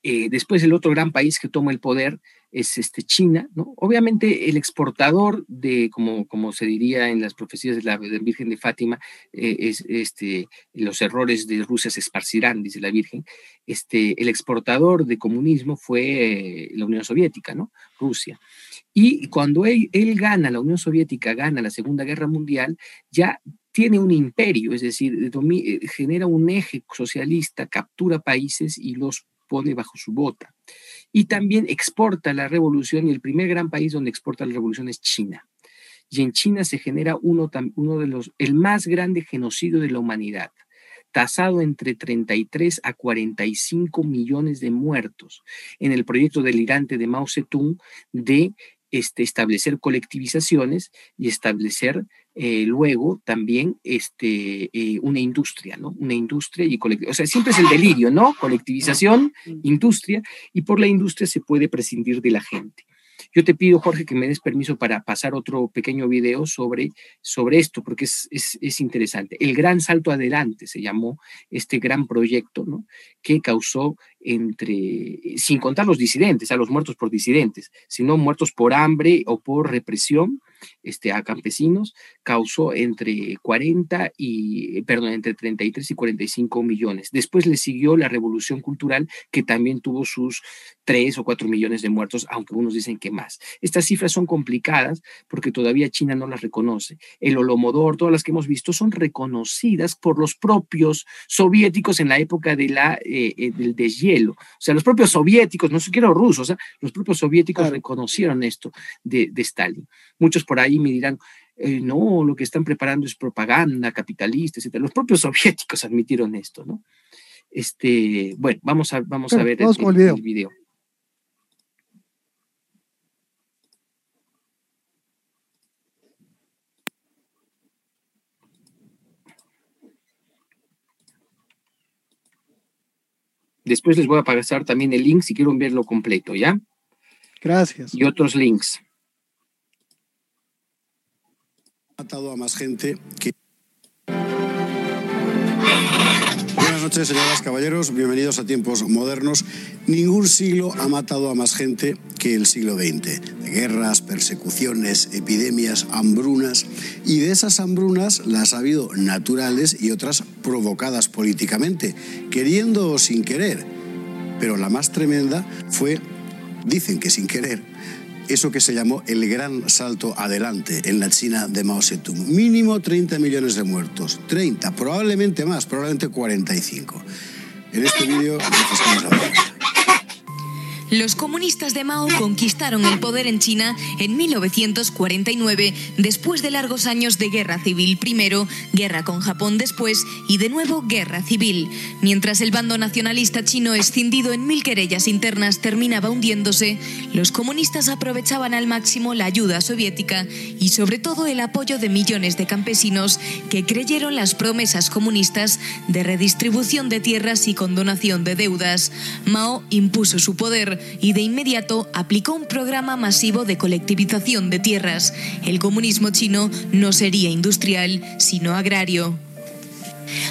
Eh, después el otro gran país que toma el poder es este, China, ¿no? Obviamente el exportador de, como, como se diría en las profecías de la, Virgen de Fátima, eh, es este, los errores de Rusia se esparcirán, dice la Virgen, este, el exportador de comunismo fue eh, la Unión Soviética, ¿no? Rusia. Y cuando él, él gana, la Unión Soviética gana la Segunda Guerra Mundial, ya tiene un imperio, es decir, genera un eje socialista, captura países y los pone bajo su bota y también exporta la revolución y el primer gran país donde exporta la revolución es China. Y en China se genera uno, uno de los, el más grande genocidio de la humanidad, tasado entre 33 a 45 millones de muertos en el proyecto delirante de Mao Zedong de este, establecer colectivizaciones y establecer eh, luego también este, eh, una industria, ¿no? Una industria y colectivización. O sea, siempre es el delirio, ¿no? Colectivización, industria, y por la industria se puede prescindir de la gente. Yo te pido, Jorge, que me des permiso para pasar otro pequeño video sobre, sobre esto, porque es, es, es interesante. El gran salto adelante se llamó este gran proyecto, ¿no? Que causó entre, sin contar los disidentes, a los muertos por disidentes, sino muertos por hambre o por represión este, a campesinos, causó entre 40 y, perdón, entre 33 y 45 millones. Después le siguió la revolución cultural, que también tuvo sus 3 o 4 millones de muertos, aunque unos dicen que más. Estas cifras son complicadas porque todavía China no las reconoce. El Holomodor, todas las que hemos visto, son reconocidas por los propios soviéticos en la época de la, eh, eh, del deshielo. O sea, los propios soviéticos, no siquiera los rusos, ¿eh? los propios soviéticos reconocieron esto de, de Stalin. Muchos por ahí me dirán, eh, no, lo que están preparando es propaganda capitalista, etc. Los propios soviéticos admitieron esto, ¿no? Este, bueno, vamos a, vamos a ver el, video. Después les voy a pasar también el link si quieren verlo completo, ¿ya? Gracias. Y otros links matado a más gente que... Noches, señoras, caballeros. Bienvenidos a tiempos modernos. Ningún siglo ha matado a más gente que el siglo XX. Guerras, persecuciones, epidemias, hambrunas. Y de esas hambrunas las ha habido naturales y otras provocadas políticamente, queriendo o sin querer. Pero la más tremenda fue, dicen que sin querer, eso que se llamó el gran salto adelante en la China de Mao Zedong. Mínimo 30 millones de muertos, 30, probablemente más, probablemente 45. En este vídeo los comunistas de Mao conquistaron el poder en China en 1949, después de largos años de guerra civil primero, guerra con Japón después y de nuevo guerra civil. Mientras el bando nacionalista chino escindido en mil querellas internas terminaba hundiéndose, los comunistas aprovechaban al máximo la ayuda soviética y sobre todo el apoyo de millones de campesinos que creyeron las promesas comunistas de redistribución de tierras y condonación de deudas. Mao impuso su poder y de inmediato aplicó un programa masivo de colectivización de tierras. El comunismo chino no sería industrial, sino agrario.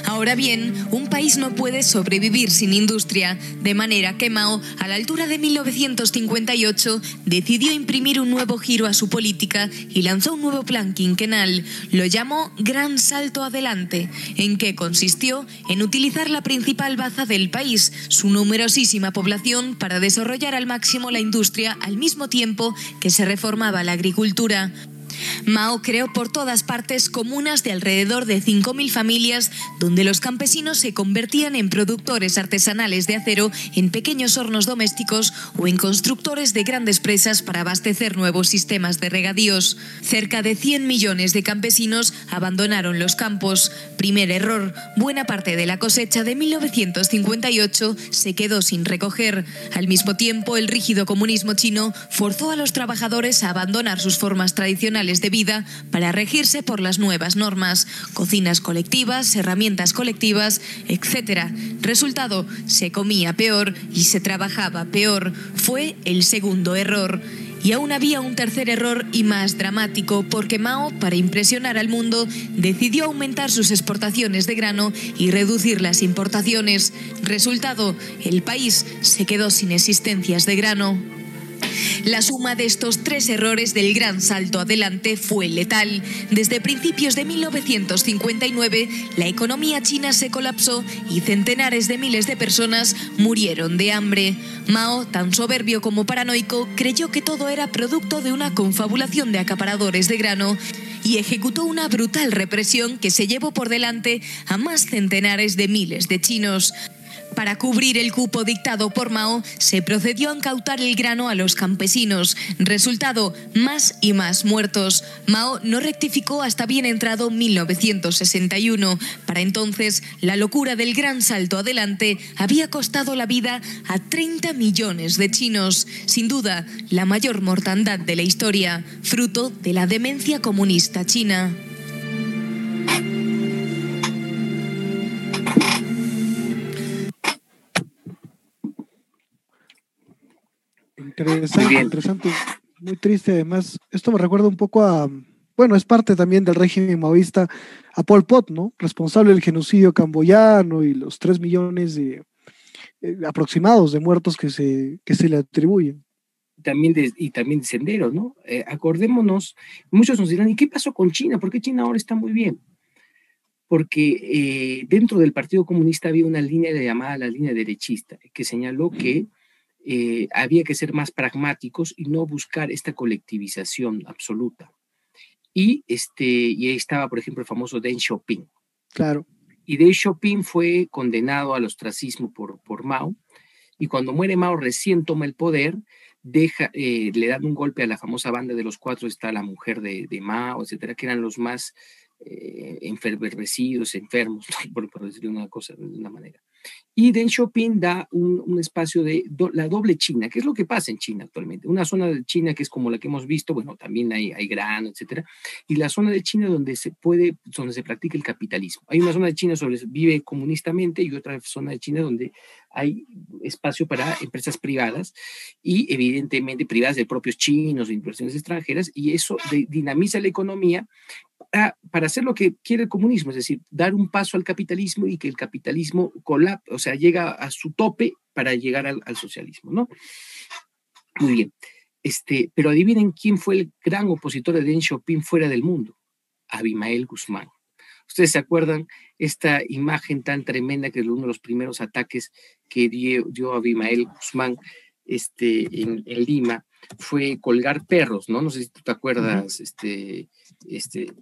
Ahora bien, un país no puede sobrevivir sin industria, de manera que Mao, a la altura de 1958, decidió imprimir un nuevo giro a su política y lanzó un nuevo plan quinquenal. Lo llamó Gran Salto Adelante, en que consistió en utilizar la principal baza del país, su numerosísima población, para desarrollar al máximo la industria al mismo tiempo que se reformaba la agricultura. Mao creó por todas partes comunas de alrededor de 5.000 familias donde los campesinos se convertían en productores artesanales de acero en pequeños hornos domésticos o en constructores de grandes presas para abastecer nuevos sistemas de regadíos. Cerca de 100 millones de campesinos abandonaron los campos. Primer error, buena parte de la cosecha de 1958 se quedó sin recoger. Al mismo tiempo, el rígido comunismo chino forzó a los trabajadores a abandonar sus formas tradicionales de vida para regirse por las nuevas normas, cocinas colectivas, herramientas colectivas, etc. Resultado, se comía peor y se trabajaba peor. Fue el segundo error. Y aún había un tercer error y más dramático, porque Mao, para impresionar al mundo, decidió aumentar sus exportaciones de grano y reducir las importaciones. Resultado, el país se quedó sin existencias de grano. La suma de estos tres errores del gran salto adelante fue letal. Desde principios de 1959, la economía china se colapsó y centenares de miles de personas murieron de hambre. Mao, tan soberbio como paranoico, creyó que todo era producto de una confabulación de acaparadores de grano y ejecutó una brutal represión que se llevó por delante a más centenares de miles de chinos. Para cubrir el cupo dictado por Mao, se procedió a incautar el grano a los campesinos. Resultado, más y más muertos. Mao no rectificó hasta bien entrado 1961. Para entonces, la locura del gran salto adelante había costado la vida a 30 millones de chinos. Sin duda, la mayor mortandad de la historia, fruto de la demencia comunista china. Interesante, muy interesante, muy triste además. Esto me recuerda un poco a, bueno, es parte también del régimen maoísta, a Pol Pot, ¿no? Responsable del genocidio camboyano y los tres millones de, eh, aproximados de muertos que se, que se le atribuyen. También de, y también de senderos, ¿no? Eh, acordémonos, muchos nos dirán, ¿y qué pasó con China? ¿Por qué China ahora está muy bien? Porque eh, dentro del Partido Comunista había una línea llamada la línea derechista, que señaló que eh, había que ser más pragmáticos y no buscar esta colectivización absoluta. Y, este, y ahí estaba, por ejemplo, el famoso Deng Xiaoping. Claro. Y Deng Xiaoping fue condenado al ostracismo por, por Mao. Y cuando muere Mao, recién toma el poder, deja, eh, le dan un golpe a la famosa banda de los cuatro, está la mujer de, de Mao, etcétera, que eran los más eh, enfermos, *laughs* por, por decirlo una cosa, de una manera. Y Deng Xiaoping da un, espacio de la doble China. ¿Qué es lo que pasa en China actualmente? Una zona de China que es como la que hemos visto, bueno, también hay, hay grano, etcétera, y la zona de China donde se puede, donde se practica el capitalismo. Hay una zona de China donde vive comunistamente y otra zona de China donde hay espacio para empresas privadas y evidentemente privadas de propios chinos o inversiones extranjeras y eso dinamiza la economía para hacer lo que quiere el comunismo, es decir, dar un paso al capitalismo y que el capitalismo colapse, o sea, llega a su tope para llegar al, socialismo, ¿no? Muy bien. Este, pero adivinen quién fue el gran opositor de Deng Xiaoping fuera del mundo. Abimael Guzmán. Ustedes se acuerdan esta imagen tan tremenda que es uno de los primeros ataques que dio, dio Abimael Guzmán este, en, en, Lima fue colgar perros, ¿no? No sé si tú te acuerdas, este, este,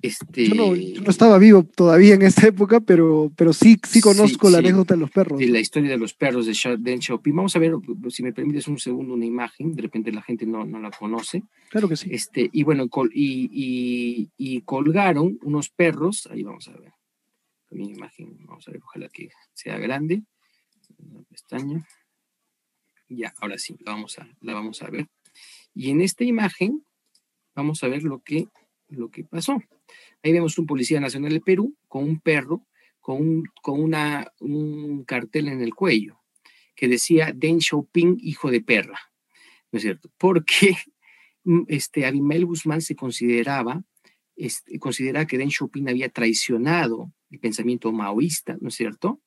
este, yo, no, estaba vivo todavía en esa época, pero, pero sí, sí conozco la anécdota de los perros. De la historia de los perros de Deng Xiaoping. Vamos a ver, si me permites un segundo, una imagen. De repente la gente no, no la conoce. Claro que sí. Este, y bueno, y, y, y colgaron unos perros. Ahí vamos a ver. Mi imagen, vamos a ver, ojalá que sea grande. Una pestaña. Ya, ahora sí, la vamos a, la vamos a ver. Y en esta imagen vamos a ver lo que, lo que pasó. Ahí vemos un policía nacional de Perú con un perro, con, un, con una, un cartel en el cuello que decía Deng Xiaoping, hijo de perra. ¿No es cierto? Porque *laughs* este, Abimael Guzmán se consideraba, este, considera que Deng Xiaoping había traicionado el pensamiento maoísta, ¿no es cierto?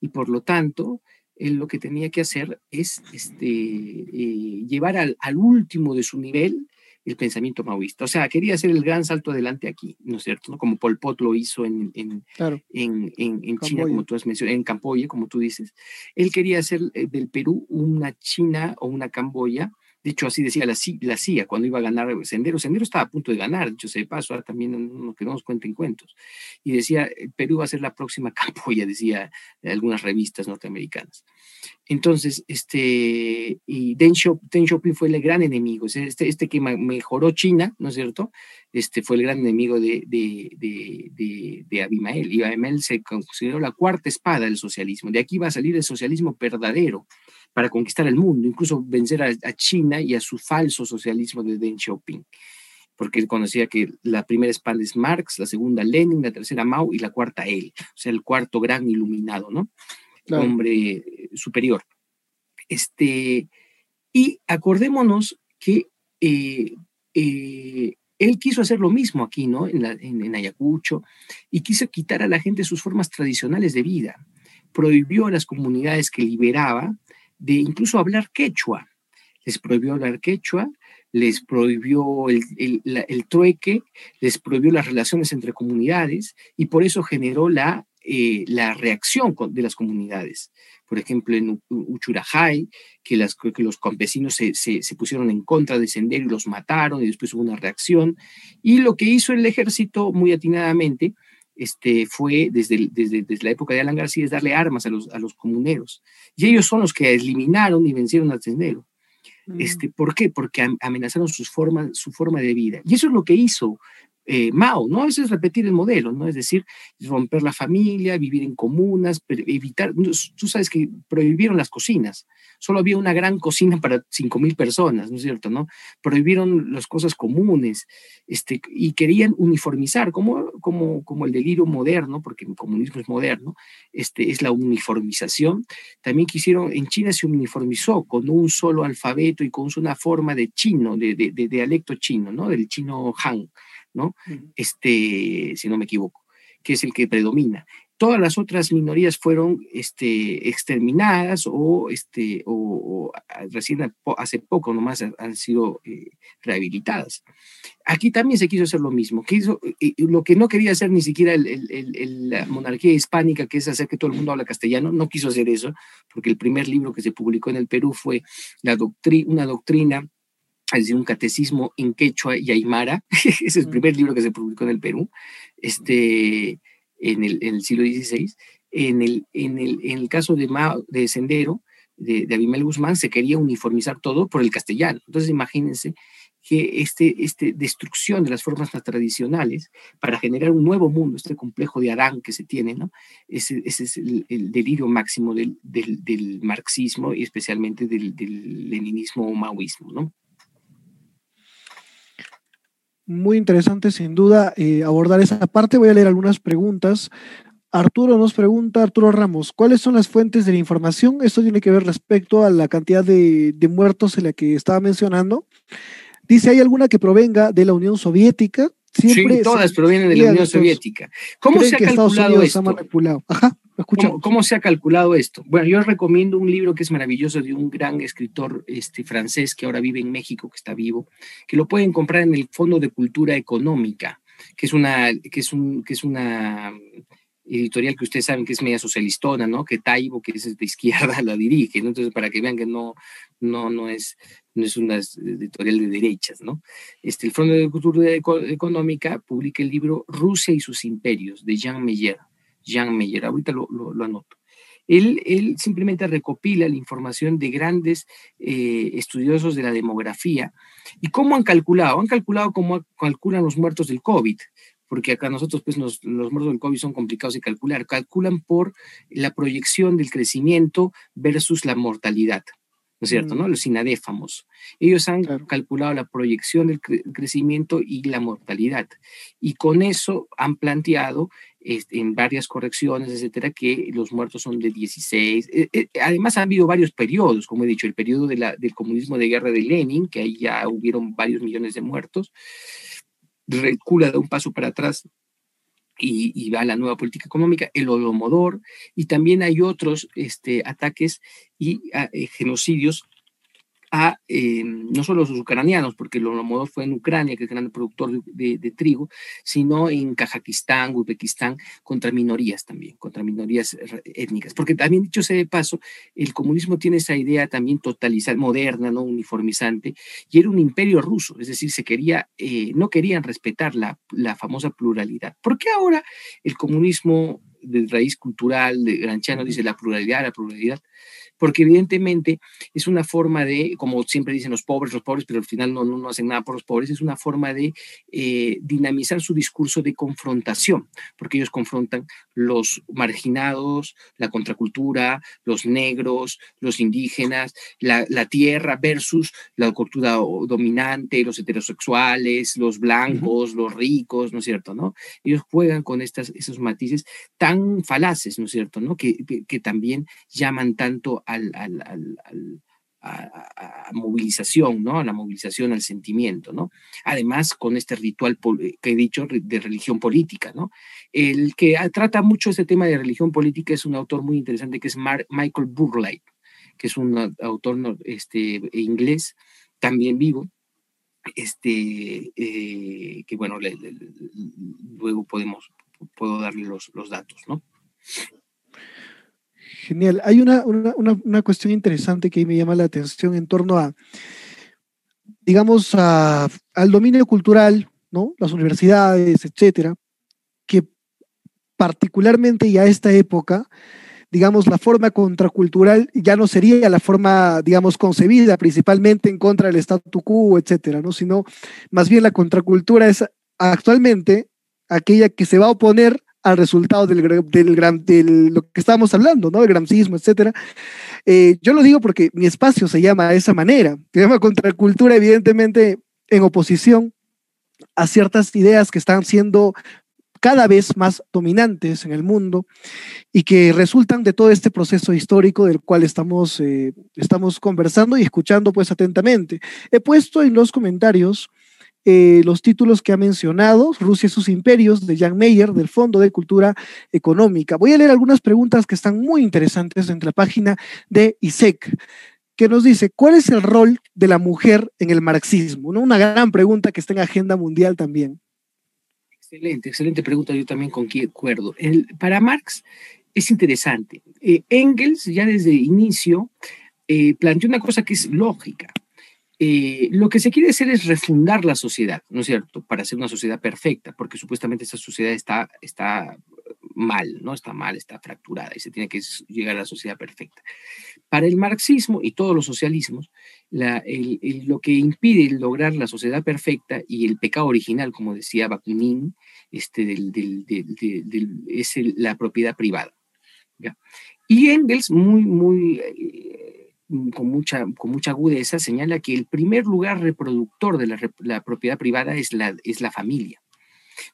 Y por lo tanto, él lo que tenía que hacer es este, eh, llevar al, al, último de su nivel el pensamiento maoísta. O sea, quería hacer el gran salto adelante aquí, ¿no es cierto? Como Pol Pot lo hizo en, en, en, en, China, como tú has mencionado, en Camboya, como tú dices. Él quería hacer eh, del Perú una China o una Camboya. De hecho, así decía la, la CIA cuando iba a ganar Sendero. Sendero estaba a punto de ganar, dicho sea de paso, ahora también no, que no nos cuenten cuentos. Y decía, Perú va a ser la próxima *laughs* Camboya, decía algunas revistas norteamericanas. Entonces, este, y Deng, Xiaoping fue el gran enemigo, este, este que mejoró China, ¿no es cierto? Este fue el gran enemigo de, de, de, de, Abimael. Y Abimael se consideró la cuarta espada del socialismo. De aquí va a salir el socialismo verdadero para conquistar el mundo, incluso vencer a, China y a su falso socialismo de Deng Xiaoping porque él conocía que la primera espada es Marx, la segunda Lenin, la tercera Mao y la cuarta él, o sea, el cuarto gran iluminado, ¿no? Hombre superior. Este, y acordémonos que eh, eh, él quiso hacer lo mismo aquí, ¿no? En, en, Ayacucho, y quiso quitar a la gente sus formas tradicionales de vida. Prohibió a las comunidades que liberaba de incluso hablar quechua. Les prohibió hablar quechua, les prohibió el, el, trueque, les prohibió las relaciones entre comunidades, y por eso generó la eh, la reacción de las comunidades. Por ejemplo, en Uchurajay, que, las, que los campesinos se, se, pusieron en contra de Sendero y los mataron, y después hubo una reacción. Y lo que hizo el ejército muy atinadamente este, fue desde, desde, desde, la época de Alan García es darle armas a los, a los comuneros. Y ellos son los que eliminaron y vencieron a. Este, mm. ¿Por qué? Porque amenazaron sus formas, su forma de vida. Y eso es lo que hizo eh, Mao, ¿no? Eso es repetir el modelo, ¿no? Es decir, romper la familia, vivir en comunas, evitar, tú sabes que prohibieron las cocinas, solo había una gran cocina para 5.000 personas, ¿no es cierto, no? Prohibieron las cosas comunes, este, y querían uniformizar, como, como, como el delirio moderno, porque el comunismo es moderno, este, es la uniformización. También quisieron, en China se uniformizó con un solo alfabeto y con una forma de chino, de, de, de dialecto chino, ¿no? Del chino Han ¿no? Este, si no me equivoco, que es el que predomina. Todas las otras minorías fueron este, exterminadas o, este, o, recién hace poco nomás han sido eh, rehabilitadas. Aquí también se quiso hacer lo mismo. Quiso, eh, lo que no quería hacer ni siquiera la monarquía hispánica, que es hacer que todo el mundo habla castellano, no quiso hacer eso, porque el primer libro que se publicó en el Perú fue la una doctrina es decir, un catecismo en quechua y aymara. *laughs* es el primer libro que se publicó en el Perú, este, en, el, en el siglo XVI. En el, en el, en el caso de, de Sendero, de, de Abimel Guzmán, se quería uniformizar todo por el castellano. Entonces, imagínense que este, este destrucción de las formas más tradicionales para generar un nuevo mundo, este complejo de Adán que se tiene, ¿no? Ese, ese es el, el, delirio máximo del, del, del, marxismo y especialmente del, del leninismo o maoísmo, ¿no? Muy interesante, sin duda, eh, abordar esa parte. Voy a leer algunas preguntas. Arturo nos pregunta, Arturo Ramos, ¿cuáles son las fuentes de la información? Esto tiene que ver respecto a la cantidad de, de muertos en la que estaba mencionando. Dice, ¿hay alguna que provenga de la Unión Soviética? Siempre sí, todas provienen de la Unión Soviética. ¿Cómo se ha calculado esto? Ajá. ¿Cómo, se ha calculado esto? Bueno, yo recomiendo un libro que es maravilloso de un gran escritor este, francés que ahora vive en México, que está vivo, que lo pueden comprar en el Fondo de Cultura Económica, que es una, que es un, que es una editorial que ustedes saben que es media socialistona, ¿no? Que Taibo, que es de izquierda, *laughs* la dirige, ¿no? Entonces, para que vean que no, no, no, es, no es una editorial de derechas, ¿no? Este, el Fondo de Cultura Económica publica el libro Rusia y sus imperios, de Jean Meyer Jean Meyer, ahorita lo, lo, anoto. Él, él, simplemente recopila la información de grandes eh, estudiosos de la demografía y cómo han calculado. Han calculado cómo calculan los muertos del COVID, porque acá nosotros, pues, los muertos del COVID son complicados de calcular. Calculan por la proyección del crecimiento versus la mortalidad. ¿no es cierto? Mm. ¿no? Los inadéfamos. Ellos han calculado la proyección del crecimiento y la mortalidad. Y con eso han planteado en varias correcciones, etcétera, que los muertos son de 16. Eh, eh, además, han habido varios periodos, como he dicho, el periodo de del comunismo de guerra de Lenin, que ahí ya hubieron varios millones de muertos. Recula da un paso para atrás y, va a la nueva política económica, el Holodomor, y también hay otros este, ataques y ah, eh, genocidios a eh, no solo los ucranianos, porque el Holodomor fue en Ucrania, que es el gran productor de, trigo, sino en Kazajistán, Uzbekistán, contra minorías también, contra minorías étnicas. Porque también, dicho sea de paso, el comunismo tiene esa idea también totalizar, moderna, no uniformizante, y era un imperio ruso, es decir, se quería, eh, no querían respetar la, la famosa pluralidad. ¿Por qué ahora el comunismo de raíz cultural de Granchano dice la pluralidad, la pluralidad? porque evidentemente es una forma de, como siempre dicen los pobres, los pobres, pero al final no, no, hacen nada por los pobres, es una forma de eh, dinamizar su discurso de confrontación, porque ellos confrontan los marginados, la contracultura, los negros, los indígenas, la, tierra versus la cultura dominante, los heterosexuales, los blancos, los ricos, ¿no es cierto? ¿no? Ellos juegan con estas, esos matices tan falaces, ¿no es cierto? ¿no? Que, que también llaman tanto al, a, movilización, ¿no? A la movilización al sentimiento, ¿no? Además, con este ritual que he dicho de religión política, ¿no? El que trata mucho este tema de religión política es un autor muy interesante que es Michael Burleigh, que es un autor este, inglés, también vivo, este, eh, que bueno, luego podemos, puedo darle los, los datos, ¿no? Genial. Hay una, una, cuestión interesante que me llama la atención en torno a, digamos, al dominio cultural, ¿no? Las universidades, etcétera, que particularmente ya a esta época, digamos, la forma contracultural ya no sería la forma, digamos, concebida principalmente en contra del statu quo, etcétera, ¿no? Sino más bien la contracultura es actualmente aquella que se va a oponer al resultado del, gran, del lo que estábamos hablando, ¿no? El gramsismo, etcétera. Eh, yo lo digo porque mi espacio se llama de esa manera, se llama contracultura, evidentemente en oposición a ciertas ideas que están siendo cada vez más dominantes en el mundo y que resultan de todo este proceso histórico del cual estamos, eh, estamos conversando y escuchando pues atentamente. He puesto en los comentarios eh, los títulos que ha mencionado, Rusia y sus imperios, de Jan Meyer, del Fondo de Cultura Económica. Voy a leer algunas preguntas que están muy interesantes en la página de ISEC que nos dice, ¿cuál es el rol de la mujer en el marxismo? Una gran pregunta que está en agenda mundial también. Excelente, excelente pregunta, yo también concuerdo. El, para Marx es interesante. Eh, Engels ya desde el inicio eh, planteó una cosa que es lógica. Eh, lo que se quiere hacer es refundar la sociedad, ¿no es cierto? Para hacer una sociedad perfecta, porque supuestamente esa sociedad está, está mal, ¿no? Está mal, está fracturada y se tiene que llegar a la sociedad perfecta. Para el marxismo y todos los socialismos, lo que impide lograr la sociedad perfecta y el pecado original, como decía Bakunin, este, es la propiedad privada. Y Engels, muy, muy, eh, con, mucha, con mucha agudeza, señala que el primer lugar reproductor de la, propiedad privada es la, es la familia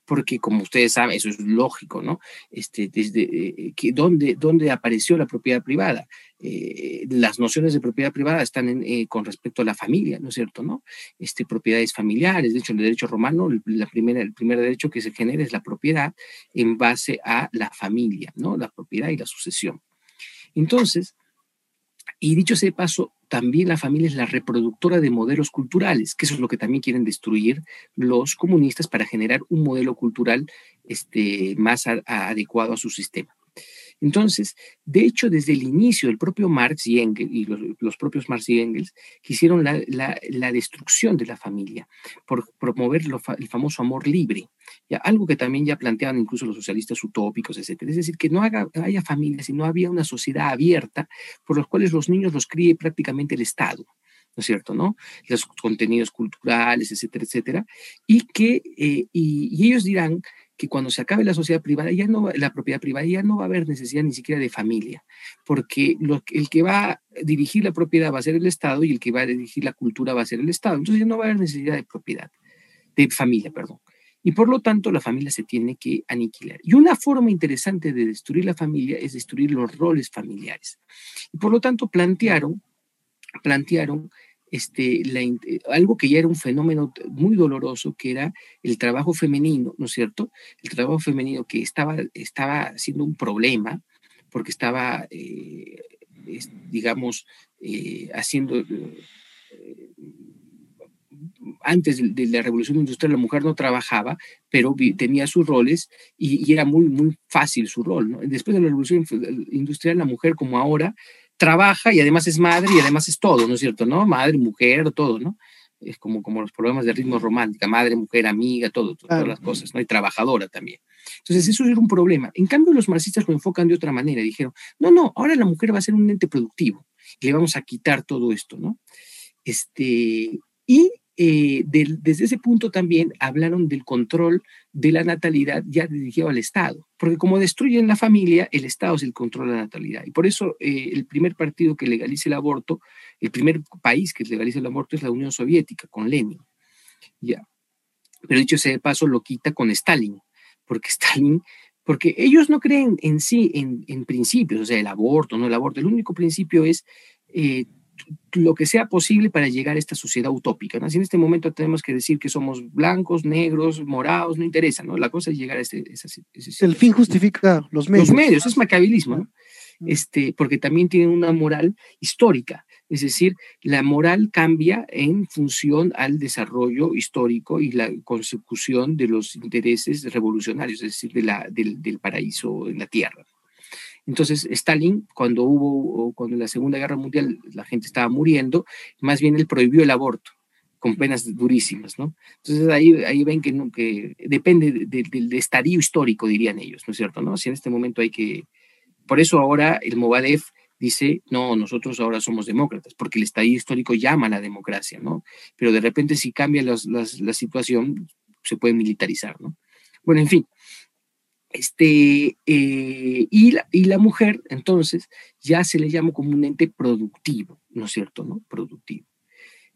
porque como ustedes saben, eso es lógico, ¿no? Este, desde eh, que dónde, dónde apareció la propiedad privada. Eh, las nociones de propiedad privada están eh, con respecto a la familia, ¿no es cierto? ¿no? Este, propiedades familiares, de hecho, en el derecho romano, la primera, el primer derecho que se genera es la propiedad en base a la familia, ¿no? La propiedad y la sucesión. Entonces, y dicho sea de paso, también la familia es la reproductora de modelos culturales, que eso es lo que también quieren destruir los comunistas para generar un modelo cultural este, más adecuado a su sistema. Entonces, de hecho, desde el inicio, el propio Marx y Engels, y los, propios Marx y Engels, quisieron la, destrucción de la familia por promover el famoso amor libre, algo que también ya planteaban incluso los socialistas utópicos, etc. Es decir, que no haya familia, sino había una sociedad abierta por los cuales los niños los críe prácticamente el Estado. ¿no es cierto? ¿no? Los contenidos culturales, etcétera, etcétera, y que, eh, y, ellos dirán que cuando se acabe la sociedad privada, ya no, la propiedad privada, ya no va a haber necesidad ni siquiera de familia, porque lo, el que va a dirigir la propiedad va a ser el Estado y el que va a dirigir la cultura va a ser el Estado. Entonces ya no va a haber necesidad de propiedad, de familia, perdón. Y por lo tanto la familia se tiene que aniquilar. Y una forma interesante de destruir la familia es destruir los roles familiares. Y por lo tanto plantearon, plantearon este, algo que ya era un fenómeno muy doloroso, que era el trabajo femenino, ¿no es cierto? El trabajo femenino que estaba, estaba siendo un problema, porque estaba, eh, digamos, eh, haciendo... Eh, antes de la revolución industrial la mujer no trabajaba, pero tenía sus roles y, y, era muy, muy fácil su rol. ¿no? Después de la revolución industrial, la mujer, como ahora, trabaja y además es madre y además es todo, ¿no es cierto? ¿No? Madre, mujer, todo, ¿no? Es como, como los problemas de ritmo romántica, madre, mujer, amiga, todo, todas las cosas, ¿no? Y trabajadora también. Entonces, eso era un problema. En cambio, los marxistas lo enfocan de otra manera. Dijeron, no, no, ahora la mujer va a ser un ente productivo y le vamos a quitar todo esto, ¿no? Este, y eh, desde ese punto también hablaron del control de la natalidad ya dirigido al Estado, porque como destruyen la familia, el Estado es el control de la natalidad. Y por eso eh, el primer partido que legalice el aborto, el primer país que legalice el aborto es la Unión Soviética, con Lenin. Ya. Pero dicho sea de paso, lo quita con Stalin, porque *laughs* Stalin porque ellos no creen en sí, en, en, principios, o sea, el aborto, no el aborto. El único principio es eh, lo que sea posible para llegar a esta sociedad utópica. ¿no? Así en este momento tenemos que decir que somos blancos, negros, morados, no interesa, ¿no? La cosa es llegar a ese... el fin justifica los medios. Los medios, es macabilismo, ¿no? Este, porque también tienen una moral histórica, es decir, la moral cambia en función al desarrollo histórico y la consecución de los intereses revolucionarios, es decir, de la, del, del paraíso en la tierra. Entonces, Stalin, cuando hubo, cuando en la Segunda Guerra Mundial la gente estaba muriendo, más bien él prohibió el aborto con penas durísimas, ¿no? Entonces ahí, ahí ven que, depende del estadio histórico, dirían ellos, ¿no es cierto? ¿no? Si en este momento hay que... Por eso ahora el Movadef dice, no, nosotros ahora somos demócratas, porque el estadio histórico llama a la democracia, ¿no? Pero de repente si cambia la situación, se puede militarizar, ¿no? Bueno, en fin. Este, eh, y, la, y la mujer, entonces, ya se le llama como un ente productivo, ¿no es cierto? ¿no? Productivo.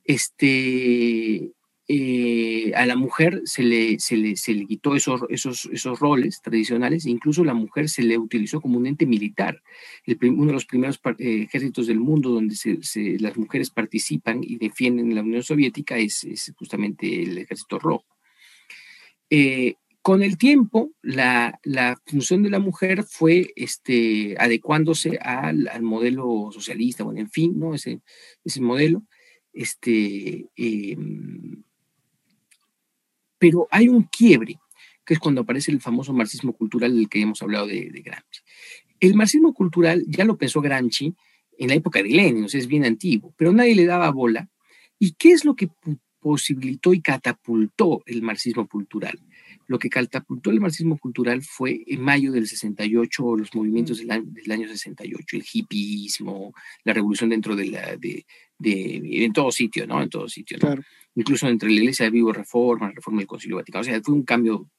Este, eh, a la mujer se le, se le, se le quitó esos, esos, esos roles tradicionales, e incluso la mujer se le utilizó como un ente militar. El, uno de los primeros eh, ejércitos del mundo donde se, las mujeres participan y defienden la Unión Soviética es, justamente el ejército rojo. Con el tiempo, la, función de la mujer fue este, adecuándose al, modelo socialista, bueno, en fin, ¿no? Ese, ese modelo. Este, eh, pero hay un quiebre, que es cuando aparece el famoso marxismo cultural del que hemos hablado de, de Gramsci. El marxismo cultural ya lo pensó Gramsci en la época de Lenin, o sea, es bien antiguo, pero nadie le daba bola. ¿Y qué es lo que posibilitó y catapultó el marxismo cultural? Lo que catapultó el marxismo cultural fue en mayo del 68, los movimientos del año, del año 68, el hippismo, la revolución dentro de la, de, de, en todo sitio, ¿no? En todo sitio, ¿no? Claro. Incluso entre la Iglesia de Vivo Reforma, la Reforma del Concilio Vaticano, o sea, fue un cambio.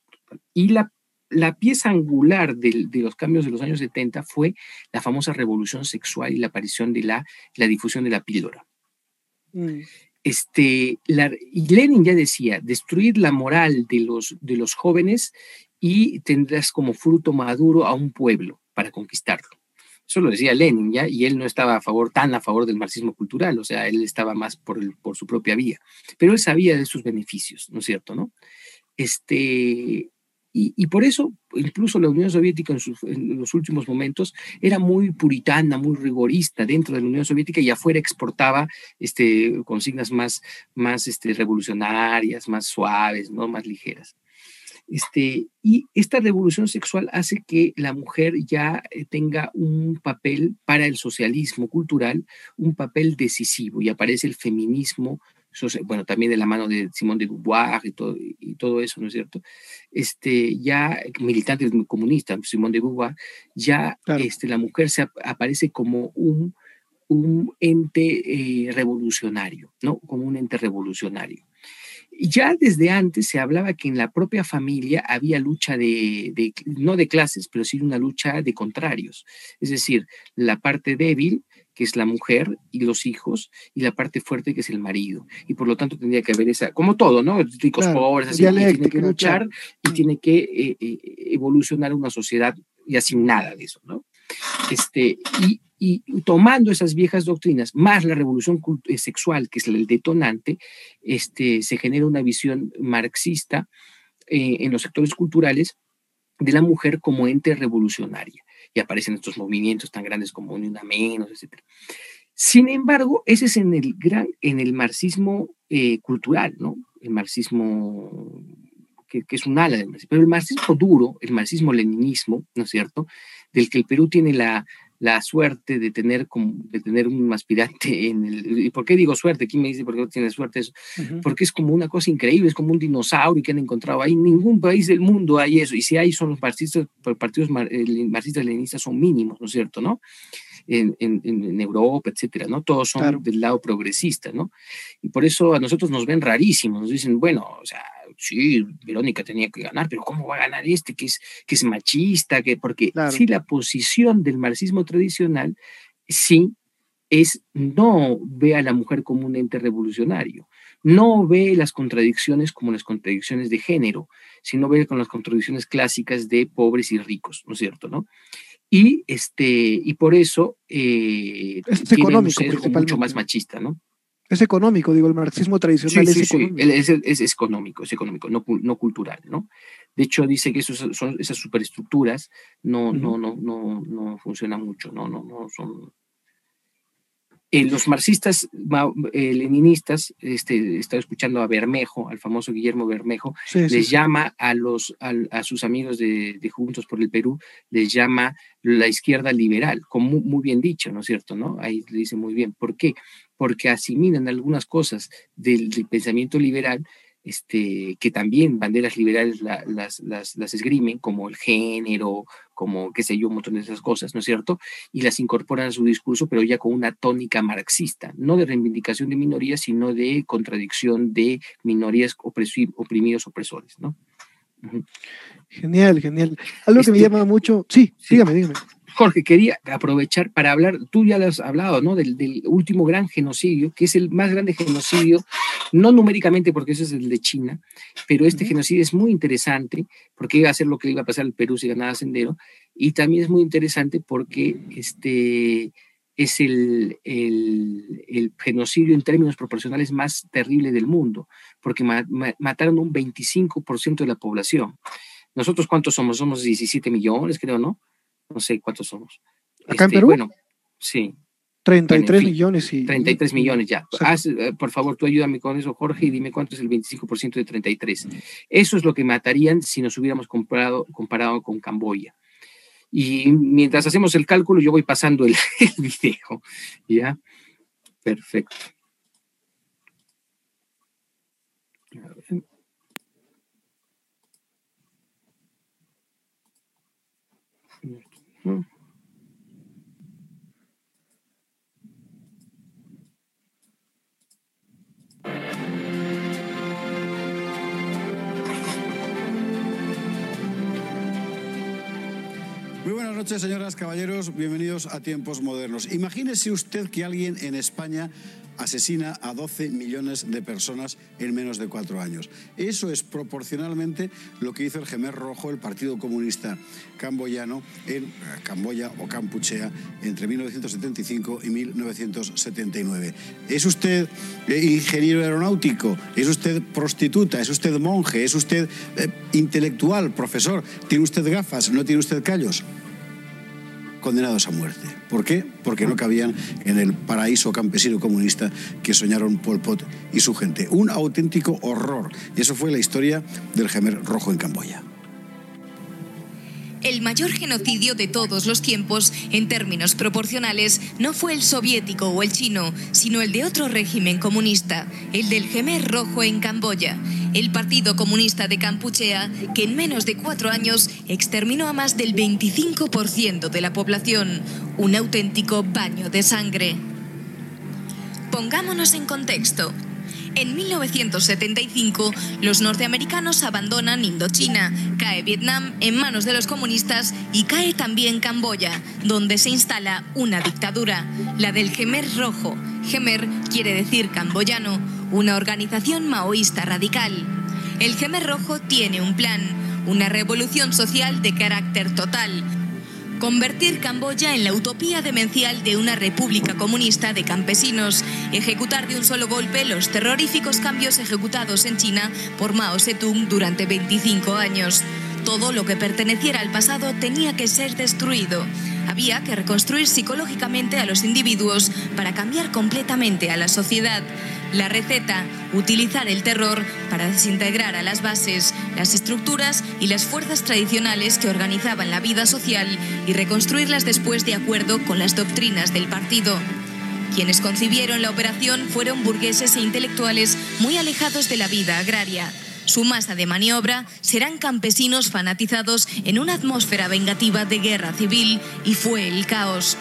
Y la, la pieza angular de, de, los cambios de los años 70 fue la famosa revolución sexual y la aparición de la, la difusión de la píldora. Mm este, Lenin ya decía, destruir la moral de los, de los jóvenes y tendrás como fruto maduro a un pueblo para conquistarlo. Eso lo decía Lenin, ¿ya? Y él no estaba a favor, tan a favor del marxismo cultural, o sea, él estaba más por, por su propia vía. Pero él sabía de sus beneficios, ¿no es cierto, no? Este, y, y, por eso, incluso la Unión Soviética en, sus, en, los últimos momentos era muy puritana, muy rigorista dentro de la Unión Soviética y afuera exportaba este, consignas más, más este, revolucionarias, más suaves, ¿no? más ligeras. Este, y esta revolución sexual hace que la mujer ya eh, tenga un papel para el socialismo cultural, un papel decisivo, y aparece el feminismo bueno, también de la mano de Simón de Beauvoir y todo, y todo eso, ¿no es cierto? Este, ya militante comunista, Simón de Beauvoir, ya claro. este, la mujer se ap aparece como un, un ente eh, revolucionario, ¿no? Como un ente revolucionario. Ya desde antes se hablaba que en la propia familia había lucha de, de, no de clases, pero sí una lucha de contrarios. Es decir, la parte débil que es la mujer y los hijos, y la parte fuerte, que es el marido. Y por lo tanto tendría que haber esa, como todo, ¿no? Ricos, claro, pobres, así, tiene que luchar claro. y tiene que eh, eh, evolucionar una sociedad ya sin nada de eso, ¿no? Este, y, y, tomando esas viejas doctrinas, más la revolución eh, sexual, que es el detonante, este, se genera una visión marxista eh, en los sectores culturales de la mujer como ente revolucionaria y aparecen estos movimientos tan grandes como Ni Una Menos, etc. Sin embargo, ese es en el, gran, en el marxismo eh, cultural, ¿no? El marxismo que, que, es un ala del marxismo. Pero el marxismo duro, el marxismo-leninismo, ¿no es cierto? Del que el Perú tiene la, la suerte de tener, de tener un aspirante en el... ¿Y por qué digo suerte? ¿Quién me dice por qué no tiene suerte eso? Uh -huh. Porque es como una cosa increíble, es como un dinosaurio que han encontrado ahí. En ningún país del mundo hay eso. Y si hay, son los marxistas, partidos marxistas-leninistas son mínimos, ¿no es cierto? ¿no? En, en, en, Europa, etcétera, ¿no? Todos son claro. del lado progresista, ¿no? Y por eso a nosotros nos ven rarísimos, nos dicen, bueno, o sea, sí, Verónica tenía que ganar, pero ¿cómo va a ganar este que es, que es machista? Que, porque claro. sí, la posición del marxismo tradicional, sí, es no ve a la mujer como un ente revolucionario, no ve las contradicciones como las contradicciones de género, sino ve con las contradicciones clásicas de pobres y ricos, ¿no es cierto? ¿no? Y, este, y por eso eh, es tiene económico, un mucho más machista, ¿no? Es económico, digo, el marxismo tradicional sí, sí, es, económico. Sí, es, es, es, económico, es económico, no, no cultural, ¿no? De hecho, dice que esos son esas superestructuras no, uh -huh. no, no, no, no funcionan mucho, no, no, no son. Eh, los marxistas eh, leninistas, este, estaba escuchando a Bermejo, al famoso Guillermo Bermejo, les llama a, los, a, sus amigos de, Juntos por el Perú, les llama la izquierda liberal, como muy, bien dicho, ¿no es cierto? ¿no? Ahí le dice muy bien. ¿Por qué? Porque asimilan algunas cosas del pensamiento liberal este, que también banderas liberales las, las, esgrimen, como el género, como qué sé yo, un montón de esas cosas, ¿no es cierto? Y las incorporan a su discurso, pero ya con una tónica marxista, no de reivindicación de minorías, sino de contradicción de minorías oprimidos, opresores, ¿no? Genial, genial. Algo que me este llama mucho, sí, sí, dígame, dígame. Jorge, quería aprovechar para hablar, tú ya lo has hablado, ¿no? Del, último gran genocidio, que es el más grande genocidio, no numéricamente porque ese es el de China, pero este genocidio es muy interesante porque iba a ser lo que iba a pasar al Perú si ganaba Sendero, y también es muy interesante porque este es el, el, genocidio en términos proporcionales más terrible del mundo, porque mataron un 25% de la población. Nosotros, ¿cuántos somos? Somos 17 millones, creo, ¿no? No sé cuántos somos. ¿Acá en este, Perú? Bueno, sí. 33 millones y... 33 millones ya. Eh, por favor, tú ayúdame con eso, Jorge, y dime cuánto es el 25% de 33. Eso es lo que matarían si nos hubiéramos comparado, comparado con Camboya. Y mientras hacemos el cálculo, yo voy pasando el, *laughs* el video. ¿Ya? Perfecto. Muy buenas noches, señoras, caballeros. Bienvenidos a Tiempos Modernos. Imagínese usted que alguien en España asesina a 12 millones de personas en menos de cuatro años. Eso es proporcionalmente lo que hizo el Gemer Rojo, el Partido Comunista Camboyano, en eh, Camboya o Campuchea entre 1975 y 1979. ¿Es usted eh, ingeniero aeronáutico? ¿Es usted prostituta? ¿Es usted monje? ¿Es usted eh, intelectual, profesor? ¿Tiene usted gafas? ¿No tiene usted callos? Condenados a muerte. ¿Por qué? Porque no cabían en el paraíso campesino comunista que soñaron Pol Pot y su gente. Un auténtico horror. Y eso fue la historia del Gemer Rojo en Camboya. El mayor genocidio de todos los tiempos, en términos proporcionales, no fue el soviético o el chino, sino el de otro régimen comunista, el del Gemer Rojo en Camboya, el Partido Comunista de Campuchea, que en menos de cuatro años exterminó a más del 25% de la población, un auténtico baño de sangre. Pongámonos en contexto. En 1975, los norteamericanos abandonan Indochina, cae Vietnam en manos de los comunistas y cae también Camboya, donde se instala una dictadura, la del Gemer Rojo. Gemer quiere decir camboyano, una organización maoísta radical. El Gemer Rojo tiene un plan, una revolución social de carácter total, convertir Camboya en la utopía demencial de una república comunista de campesinos, ejecutar de un solo golpe los terroríficos cambios ejecutados en China por Mao Zedong durante 25 años. Todo lo que perteneciera al pasado tenía que ser destruido. Había que reconstruir psicológicamente a los individuos para cambiar completamente a la sociedad. La receta, utilizar el terror para desintegrar a las bases, las estructuras y las fuerzas tradicionales que organizaban la vida social y reconstruirlas después de acuerdo con las doctrinas del partido. Quienes concibieron la operación fueron burgueses e intelectuales muy alejados de la vida agraria. Su masa de maniobra serán campesinos fanatizados en una atmósfera vengativa de guerra civil y fue el caos.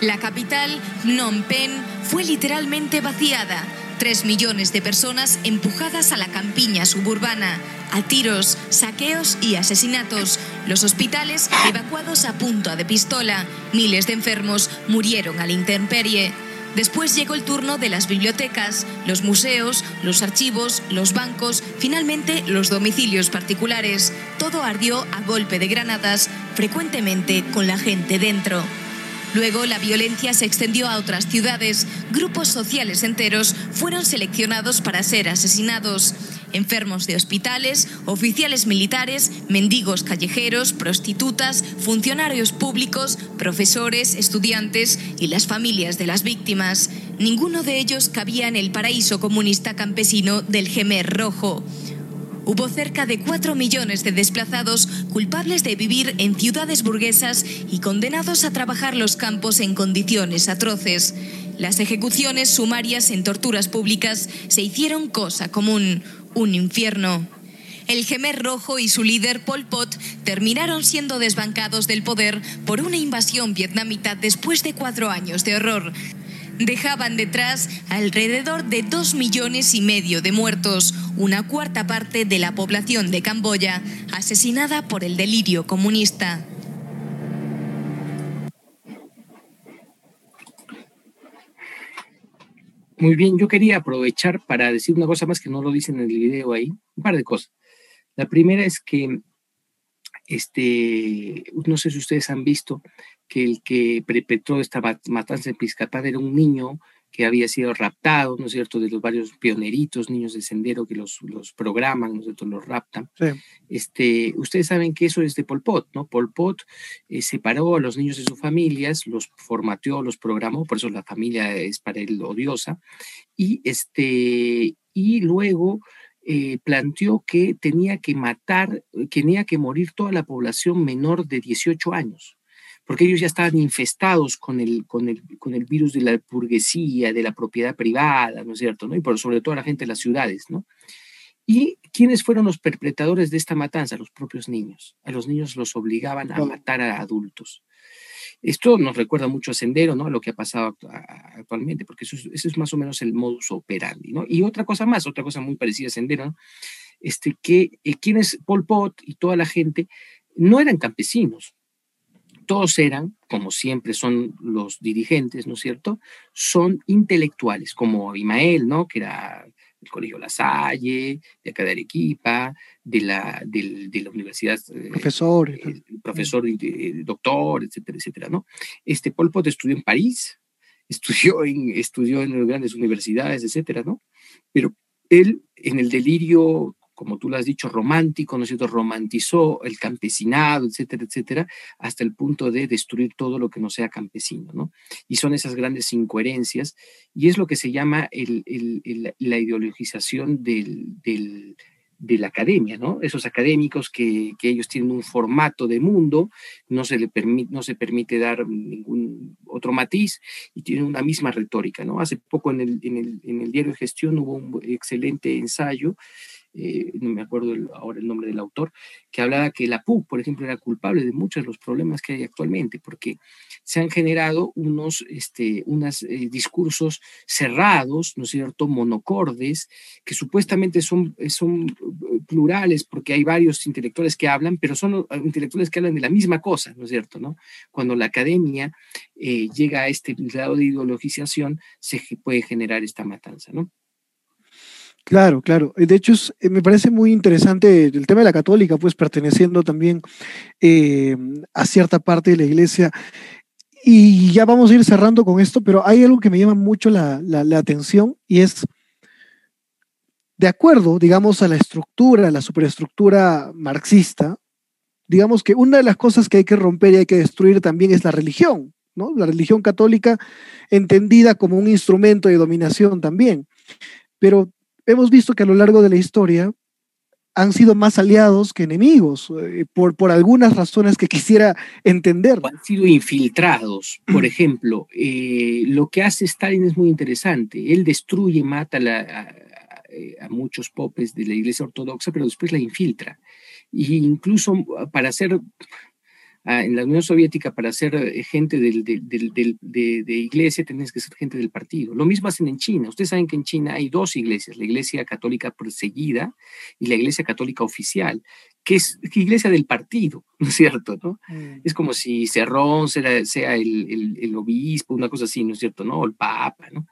La capital, Phnom Penh, fue literalmente vaciada Tres millones de personas empujadas a la campiña suburbana, a tiros, saqueos y asesinatos. Los hospitales evacuados a punta de pistola. Miles de enfermos murieron a la intemperie. Después llegó el turno de las bibliotecas, los museos, los archivos, los bancos, finalmente los domicilios particulares. Todo ardió a golpe de granadas, frecuentemente con la gente dentro. Luego la violencia se extendió a otras ciudades. Grupos sociales enteros fueron seleccionados para ser asesinados. Enfermos de hospitales, oficiales militares, mendigos callejeros, prostitutas, funcionarios públicos, profesores, estudiantes y las familias de las víctimas. Ninguno de ellos cabía en el paraíso comunista campesino del Gemer Rojo. Hubo cerca de 4 millones de desplazados culpables de vivir en ciudades burguesas y condenados a trabajar los campos en condiciones atroces. Las ejecuciones sumarias en torturas públicas se hicieron cosa común, un infierno. El Gemer Rojo y su líder Pol Pot terminaron siendo desbancados del poder por una invasión vietnamita después de cuatro años de horror. Dejaban detrás alrededor de dos millones y medio de muertos, una cuarta parte de la población de Camboya asesinada por el delirio comunista. Muy bien, yo quería aprovechar para decir una cosa más que no lo dicen en el video ahí, un par de cosas. La primera es que, este, no sé si ustedes han visto que el que perpetró esta matanza en era un niño que había sido raptado, ¿no es cierto?, de los varios pioneritos, niños de sendero que los, los programan, ¿no es cierto?, los raptan. Este, ustedes saben que eso es de Pol Pot, ¿no? Pol Pot eh, separó a los niños de sus familias, los formateó, los programó, por eso la familia es para él odiosa, y, este, y luego eh, planteó que tenía que matar, tenía que morir toda la población menor de 18 años porque ellos ya estaban infestados con el, con el, con el virus de la burguesía, de la propiedad privada, ¿no es cierto? ¿no? Y por sobre todo la gente de las ciudades, ¿no? ¿Y quiénes fueron los perpetradores de esta matanza? Los propios niños. A los niños los obligaban a matar a adultos. Esto nos recuerda mucho a Sendero, ¿no? A lo que ha pasado actualmente, porque eso es, es, más o menos el modus operandi, ¿no? Y otra cosa más, otra cosa muy parecida a Sendero, ¿no? Este, que eh, quienes, Pol Pot y toda la gente, no eran campesinos, todos eran, como siempre son los dirigentes, ¿no es cierto? Son intelectuales, como Imael, ¿no? Que era del Colegio La Salle, de acá de Arequipa, de la, de, de la universidad. Eh, profesor. Eh, profesor, doctor, etcétera, etcétera, ¿no? Este Pol Pot estudió en París, *laughs* estudió en, estudió en grandes universidades, etcétera, ¿no? Pero él, en el delirio como tú lo has dicho, romántico, ¿no es cierto? Romantizó el campesinado, etcétera, etcétera, hasta el punto de destruir todo lo que no sea campesino, ¿no? Y son esas grandes incoherencias, y es lo que se llama la ideologización del, de la academia, ¿no? Esos académicos que, ellos tienen un formato de mundo, no se, le permite, no se permite dar ningún otro matiz y tienen una misma retórica, ¿no? Hace poco en el, en el, en el diario de gestión hubo un excelente ensayo eh, no me acuerdo ahora el nombre del autor, que hablaba que la PUC, por ejemplo, era culpable de muchos de los problemas que hay actualmente, porque se han generado unos este, unos eh, discursos cerrados, ¿no es cierto?, monocordes, que supuestamente son, son eh, plurales porque hay varios intelectuales que hablan, pero son intelectuales que hablan de la misma cosa, ¿no es cierto?, ¿no? Cuando la academia llega a este grado de ideologización, se puede generar esta matanza, ¿no? Claro, claro. De hecho, eh, me parece muy interesante el tema de la católica, pues perteneciendo también eh, a cierta parte de la iglesia. Y ya vamos a ir cerrando con esto, pero hay algo que me llama mucho la, atención y es, de acuerdo, digamos, a la estructura, la superestructura marxista, digamos que una de las cosas que hay que romper y hay que destruir también es la religión, ¿no? La religión católica entendida como un instrumento de dominación también. Pero hemos visto que a lo largo de la historia han sido más aliados que enemigos, eh, por, por algunas razones que *laughs* quisiera entender. Han sido infiltrados. Por ejemplo, eh, lo que hace Stalin es muy interesante. Él destruye, mata a, muchos popes de la Iglesia Ortodoxa, pero después la infiltra. Y incluso para hacer en la Unión Soviética para ser eh, gente del, de, iglesia tenés que ser gente del partido. Lo mismo hacen en China. Ustedes saben que en China hay dos iglesias, la iglesia católica perseguida y la iglesia católica oficial, que es iglesia del partido, *laughs* ¿no es cierto? ¿no? Mm. Es como si Cerrón sea, sea el, el, obispo, una cosa así, ¿no es cierto? ¿no? O el papa, ¿no?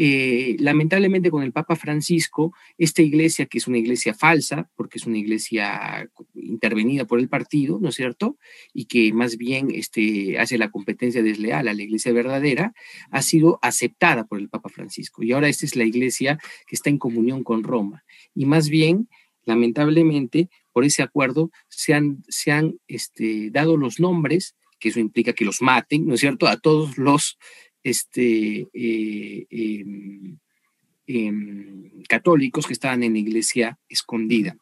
Eh, lamentablemente con el Papa Francisco, esta iglesia, que es una iglesia falsa, porque es una iglesia intervenida por el partido, ¿no es cierto? Y que más bien este, hace la competencia desleal a la iglesia verdadera, ha sido aceptada por el Papa Francisco. Y ahora esta es la iglesia que está en comunión con Roma. Y más bien, lamentablemente, por ese acuerdo se han, se han este, dado los nombres, que eso implica que los maten, ¿no es cierto?, a todos los este, eh, em, em, católicos que estaban en la iglesia escondida,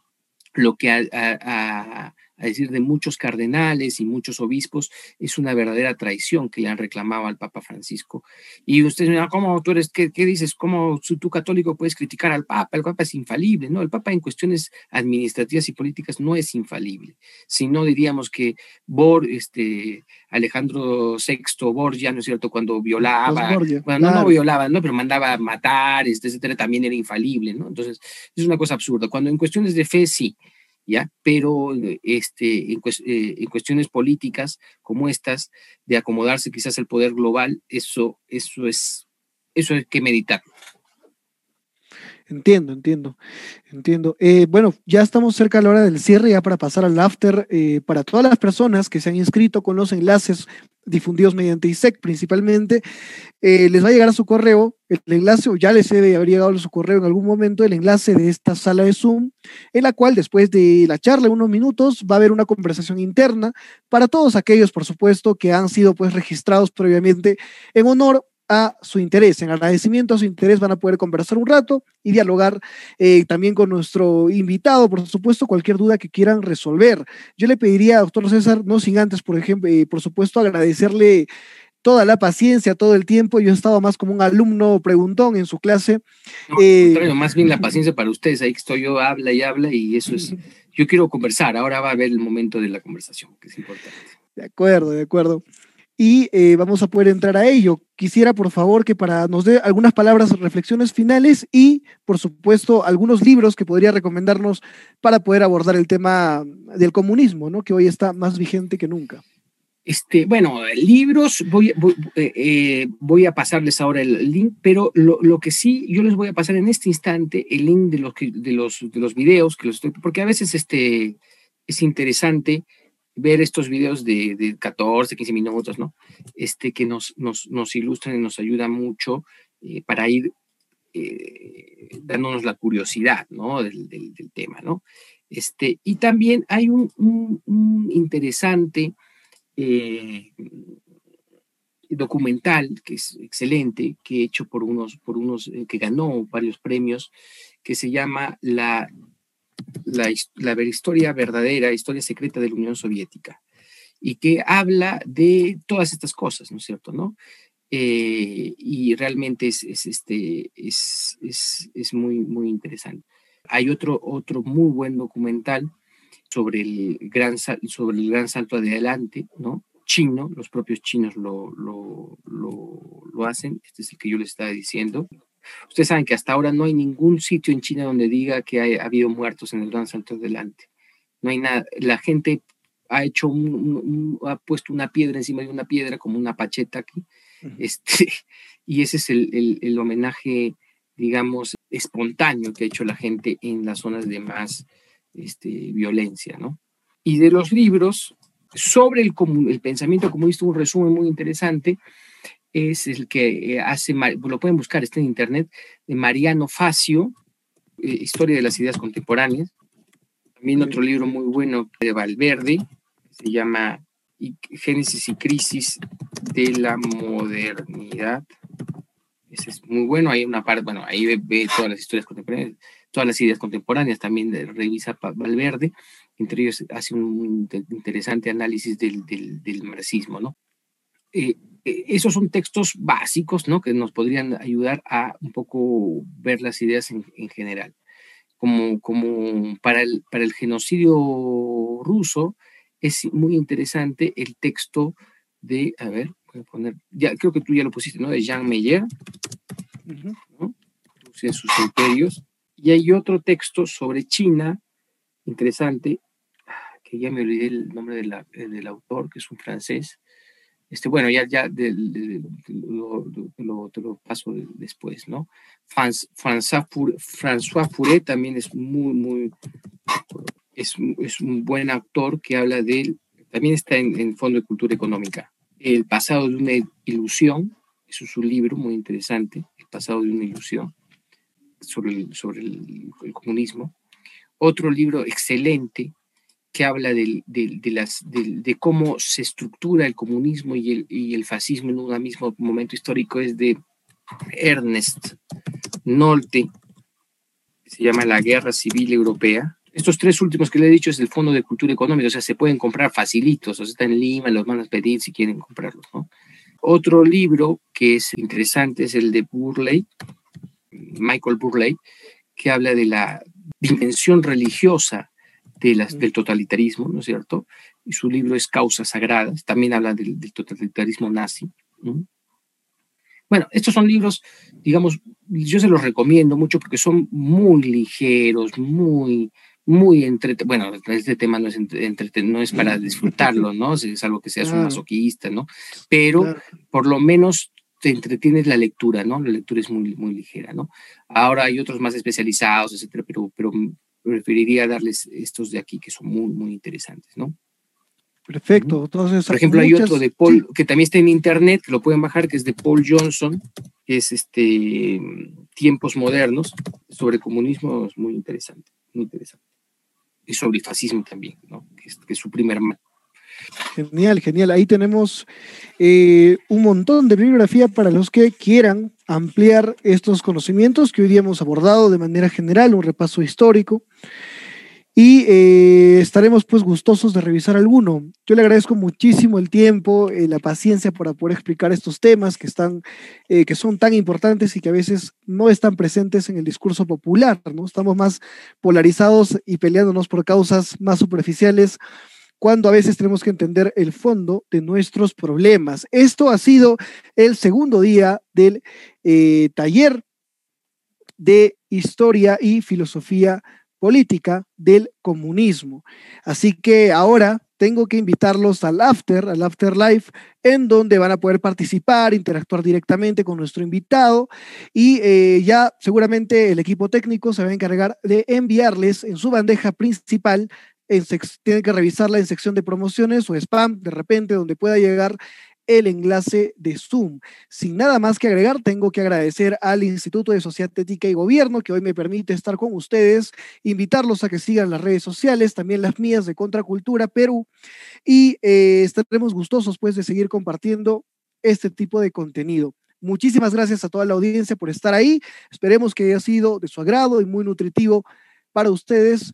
lo que a, a decir de muchos cardenales y muchos obispos, es una verdadera traición que le han reclamado al Papa Francisco. Y usted me ¿cómo tú eres, qué, qué dices? ¿Cómo tú católico puedes criticar al Papa? El Papa es infalible, ¿no? El Papa en cuestiones administrativas y políticas no es infalible, sino diríamos que Bor, este, Alejandro VI Borgia, ¿no es cierto? Cuando violaba, bueno, no, violaba, ¿no? Pero mandaba matar, este, etcétera, también era infalible, ¿no? Entonces, es una cosa absurda. Cuando en cuestiones de fe, sí, ¿ya? Pero este, en, eh, en, cuestiones políticas como estas, de acomodarse quizás al poder global, eso, eso, es, eso hay que meditarlo. Entiendo, entiendo, entiendo. Eh, bueno, ya estamos cerca de la hora del cierre, ya para pasar al after. Eh, para todas las personas que se han inscrito con los enlaces difundidos mediante ISEC principalmente, eh, les va a llegar a su correo el enlace, o ya les debe haber llegado a su correo en algún momento, el enlace de esta sala de Zoom, en la cual después de la charla, unos minutos, va a haber una conversación interna para todos aquellos, por supuesto, que han sido pues registrados previamente en honor a su interés, en agradecimiento a su interés van a poder conversar un rato y dialogar eh, también con nuestro invitado, por supuesto, cualquier duda que quieran resolver. Yo le pediría, doctor César, no sin antes, por ejemplo, eh, por supuesto, agradecerle toda la paciencia, todo el tiempo. Yo he estado más como un alumno preguntón en su clase. No, eh, más bien la paciencia para ustedes, ahí que estoy yo, habla y habla y eso es, yo quiero conversar, ahora va a haber el momento de la conversación, que es importante. De acuerdo, de acuerdo y eh, vamos a poder entrar a ello. Quisiera, por favor, que para nos dé algunas palabras, reflexiones finales y, por supuesto, algunos libros que podría recomendarnos para poder abordar el tema del comunismo, ¿no? que hoy está más vigente que nunca. Este, bueno, libros, voy, voy, eh, eh, voy, a pasarles ahora el link, pero lo, lo, que sí, yo les voy a pasar en este instante el link de los, de los, de los videos, que los estoy, porque a veces este, es interesante ver estos videos de, de, 14, 15 minutos, ¿no? Este, que nos, nos, nos ilustran y nos ayuda mucho eh, para ir eh, dándonos la curiosidad, ¿no? Del, tema, ¿no? Este, y también hay un, interesante eh, documental que es excelente, que he hecho por unos, por unos, que ganó varios premios, que se llama La la, la historia verdadera, historia secreta de la Unión Soviética, y que habla de todas estas cosas, ¿no es cierto? ¿no? Eh, y realmente es, es este, es, es, es, muy, muy interesante. Hay otro, otro muy buen documental sobre el gran, sobre el gran salto adelante, ¿no? chino, los propios chinos lo, lo, lo, lo hacen, este es el que yo les estaba diciendo, Ustedes saben que hasta ahora no hay ningún sitio en China donde diga que ha habido muertos en el Gran Salto Adelante. No hay nada. La gente ha hecho un, ha puesto una piedra encima de una piedra como una pacheta aquí. este, *laughs* y ese es el, el, homenaje, digamos, espontáneo que ha hecho la gente en las zonas de más este, violencia, ¿no? Y de los libros sobre el, el pensamiento comunista, un resumen muy interesante es el que eh, hace, lo pueden buscar, está en internet, de Mariano Facio, eh, Historia de las Ideas Contemporáneas. También otro libro muy bueno de Valverde, se llama Génesis y Crisis de la Modernidad. Ese es muy bueno, hay una parte, bueno, ahí ve, todas las historias contemporáneas, todas las ideas contemporáneas, también revisa Valverde, entre ellos hace un interesante análisis del, del, del marxismo, ¿no? Eh, esos son textos básicos, ¿no? Que nos podrían ayudar a un poco ver las ideas en, en general. Como, como para, el, para el genocidio ruso, es muy interesante el texto de, a ver, voy a poner, ya creo que tú ya lo pusiste, ¿no? De Jean Meyer, ¿no? Rusia sus imperios. Y hay otro texto sobre China, interesante, que ya me olvidé el nombre de la, del autor, que es un francés, este, bueno, ya, ya lo, lo, te lo paso después, ¿no? François Furet también es muy, muy, es, es un buen actor que habla de, también está en, en Fondo de Cultura Económica, El pasado de una ilusión, eso es un libro muy interesante, El pasado de una ilusión, sobre sobre el, comunismo. Otro libro excelente que habla de, de, de, cómo se estructura el comunismo y el, y el fascismo en un mismo momento histórico es de Ernest Nolte, se llama La Guerra Civil Europea. Estos tres últimos que le he dicho es del Fondo de Cultura Económica, o sea, se pueden comprar facilitos, o sea, está en Lima, los van a pedir si quieren comprarlos. Otro libro que es interesante es el de Burley, Michael Burley, que habla de la dimensión religiosa de las, del totalitarismo, ¿no es cierto? Y su libro es Causas Sagradas, también habla del, totalitarismo nazi. Bueno, estos son libros, digamos, yo se los recomiendo mucho porque son muy ligeros, muy, muy entretenidos. Bueno, este tema no es, no es para disfrutarlo, ¿no? *laughs* Es algo que seas un masoquista, ¿no? Pero por lo menos te entretienes la lectura, ¿no? La lectura es muy, muy ligera, ¿no? Ahora hay otros más especializados, etcétera, pero, pero preferiría darles estos de aquí que son muy, muy interesantes, ¿no? Perfecto. Entonces, Por ejemplo, hay otro de Paul, que también está en internet, que lo pueden bajar, que es de Paul Johnson, que es este Tiempos Modernos, sobre comunismo, es muy interesante, muy interesante. Y sobre fascismo también, ¿no? Que es, que es su primer Genial, genial. Ahí tenemos eh, un montón de bibliografía para los que quieran ampliar estos conocimientos que hoy día hemos abordado de manera general, un repaso histórico. Y eh, estaremos pues gustosos de revisar alguno. Yo le agradezco muchísimo el tiempo, eh, la paciencia para poder explicar estos temas que, están, que son tan importantes y que a veces no están presentes en el discurso popular. ¿no? Estamos más polarizados y peleándonos por causas más superficiales cuando a veces tenemos que entender el fondo de nuestros problemas. Esto ha sido el segundo día del eh, taller de historia y filosofía política del comunismo. Así que ahora tengo que invitarlos al after, al afterlife, en donde van a poder participar, interactuar directamente con nuestro invitado y eh, ya seguramente el equipo técnico se va a encargar de enviarles en su bandeja principal tienen que revisarla en sección de promociones o spam de repente donde pueda llegar el enlace de Zoom. Sin nada más que agregar, tengo que agradecer al Instituto de Sociedad Ética y Gobierno que hoy me permite estar con ustedes, invitarlos a que sigan las redes sociales, también las mías de Contracultura Perú, y eh, estaremos gustosos pues de seguir compartiendo este tipo de contenido. Muchísimas gracias a toda la audiencia por estar ahí. Esperemos que haya sido de su agrado y muy nutritivo para ustedes.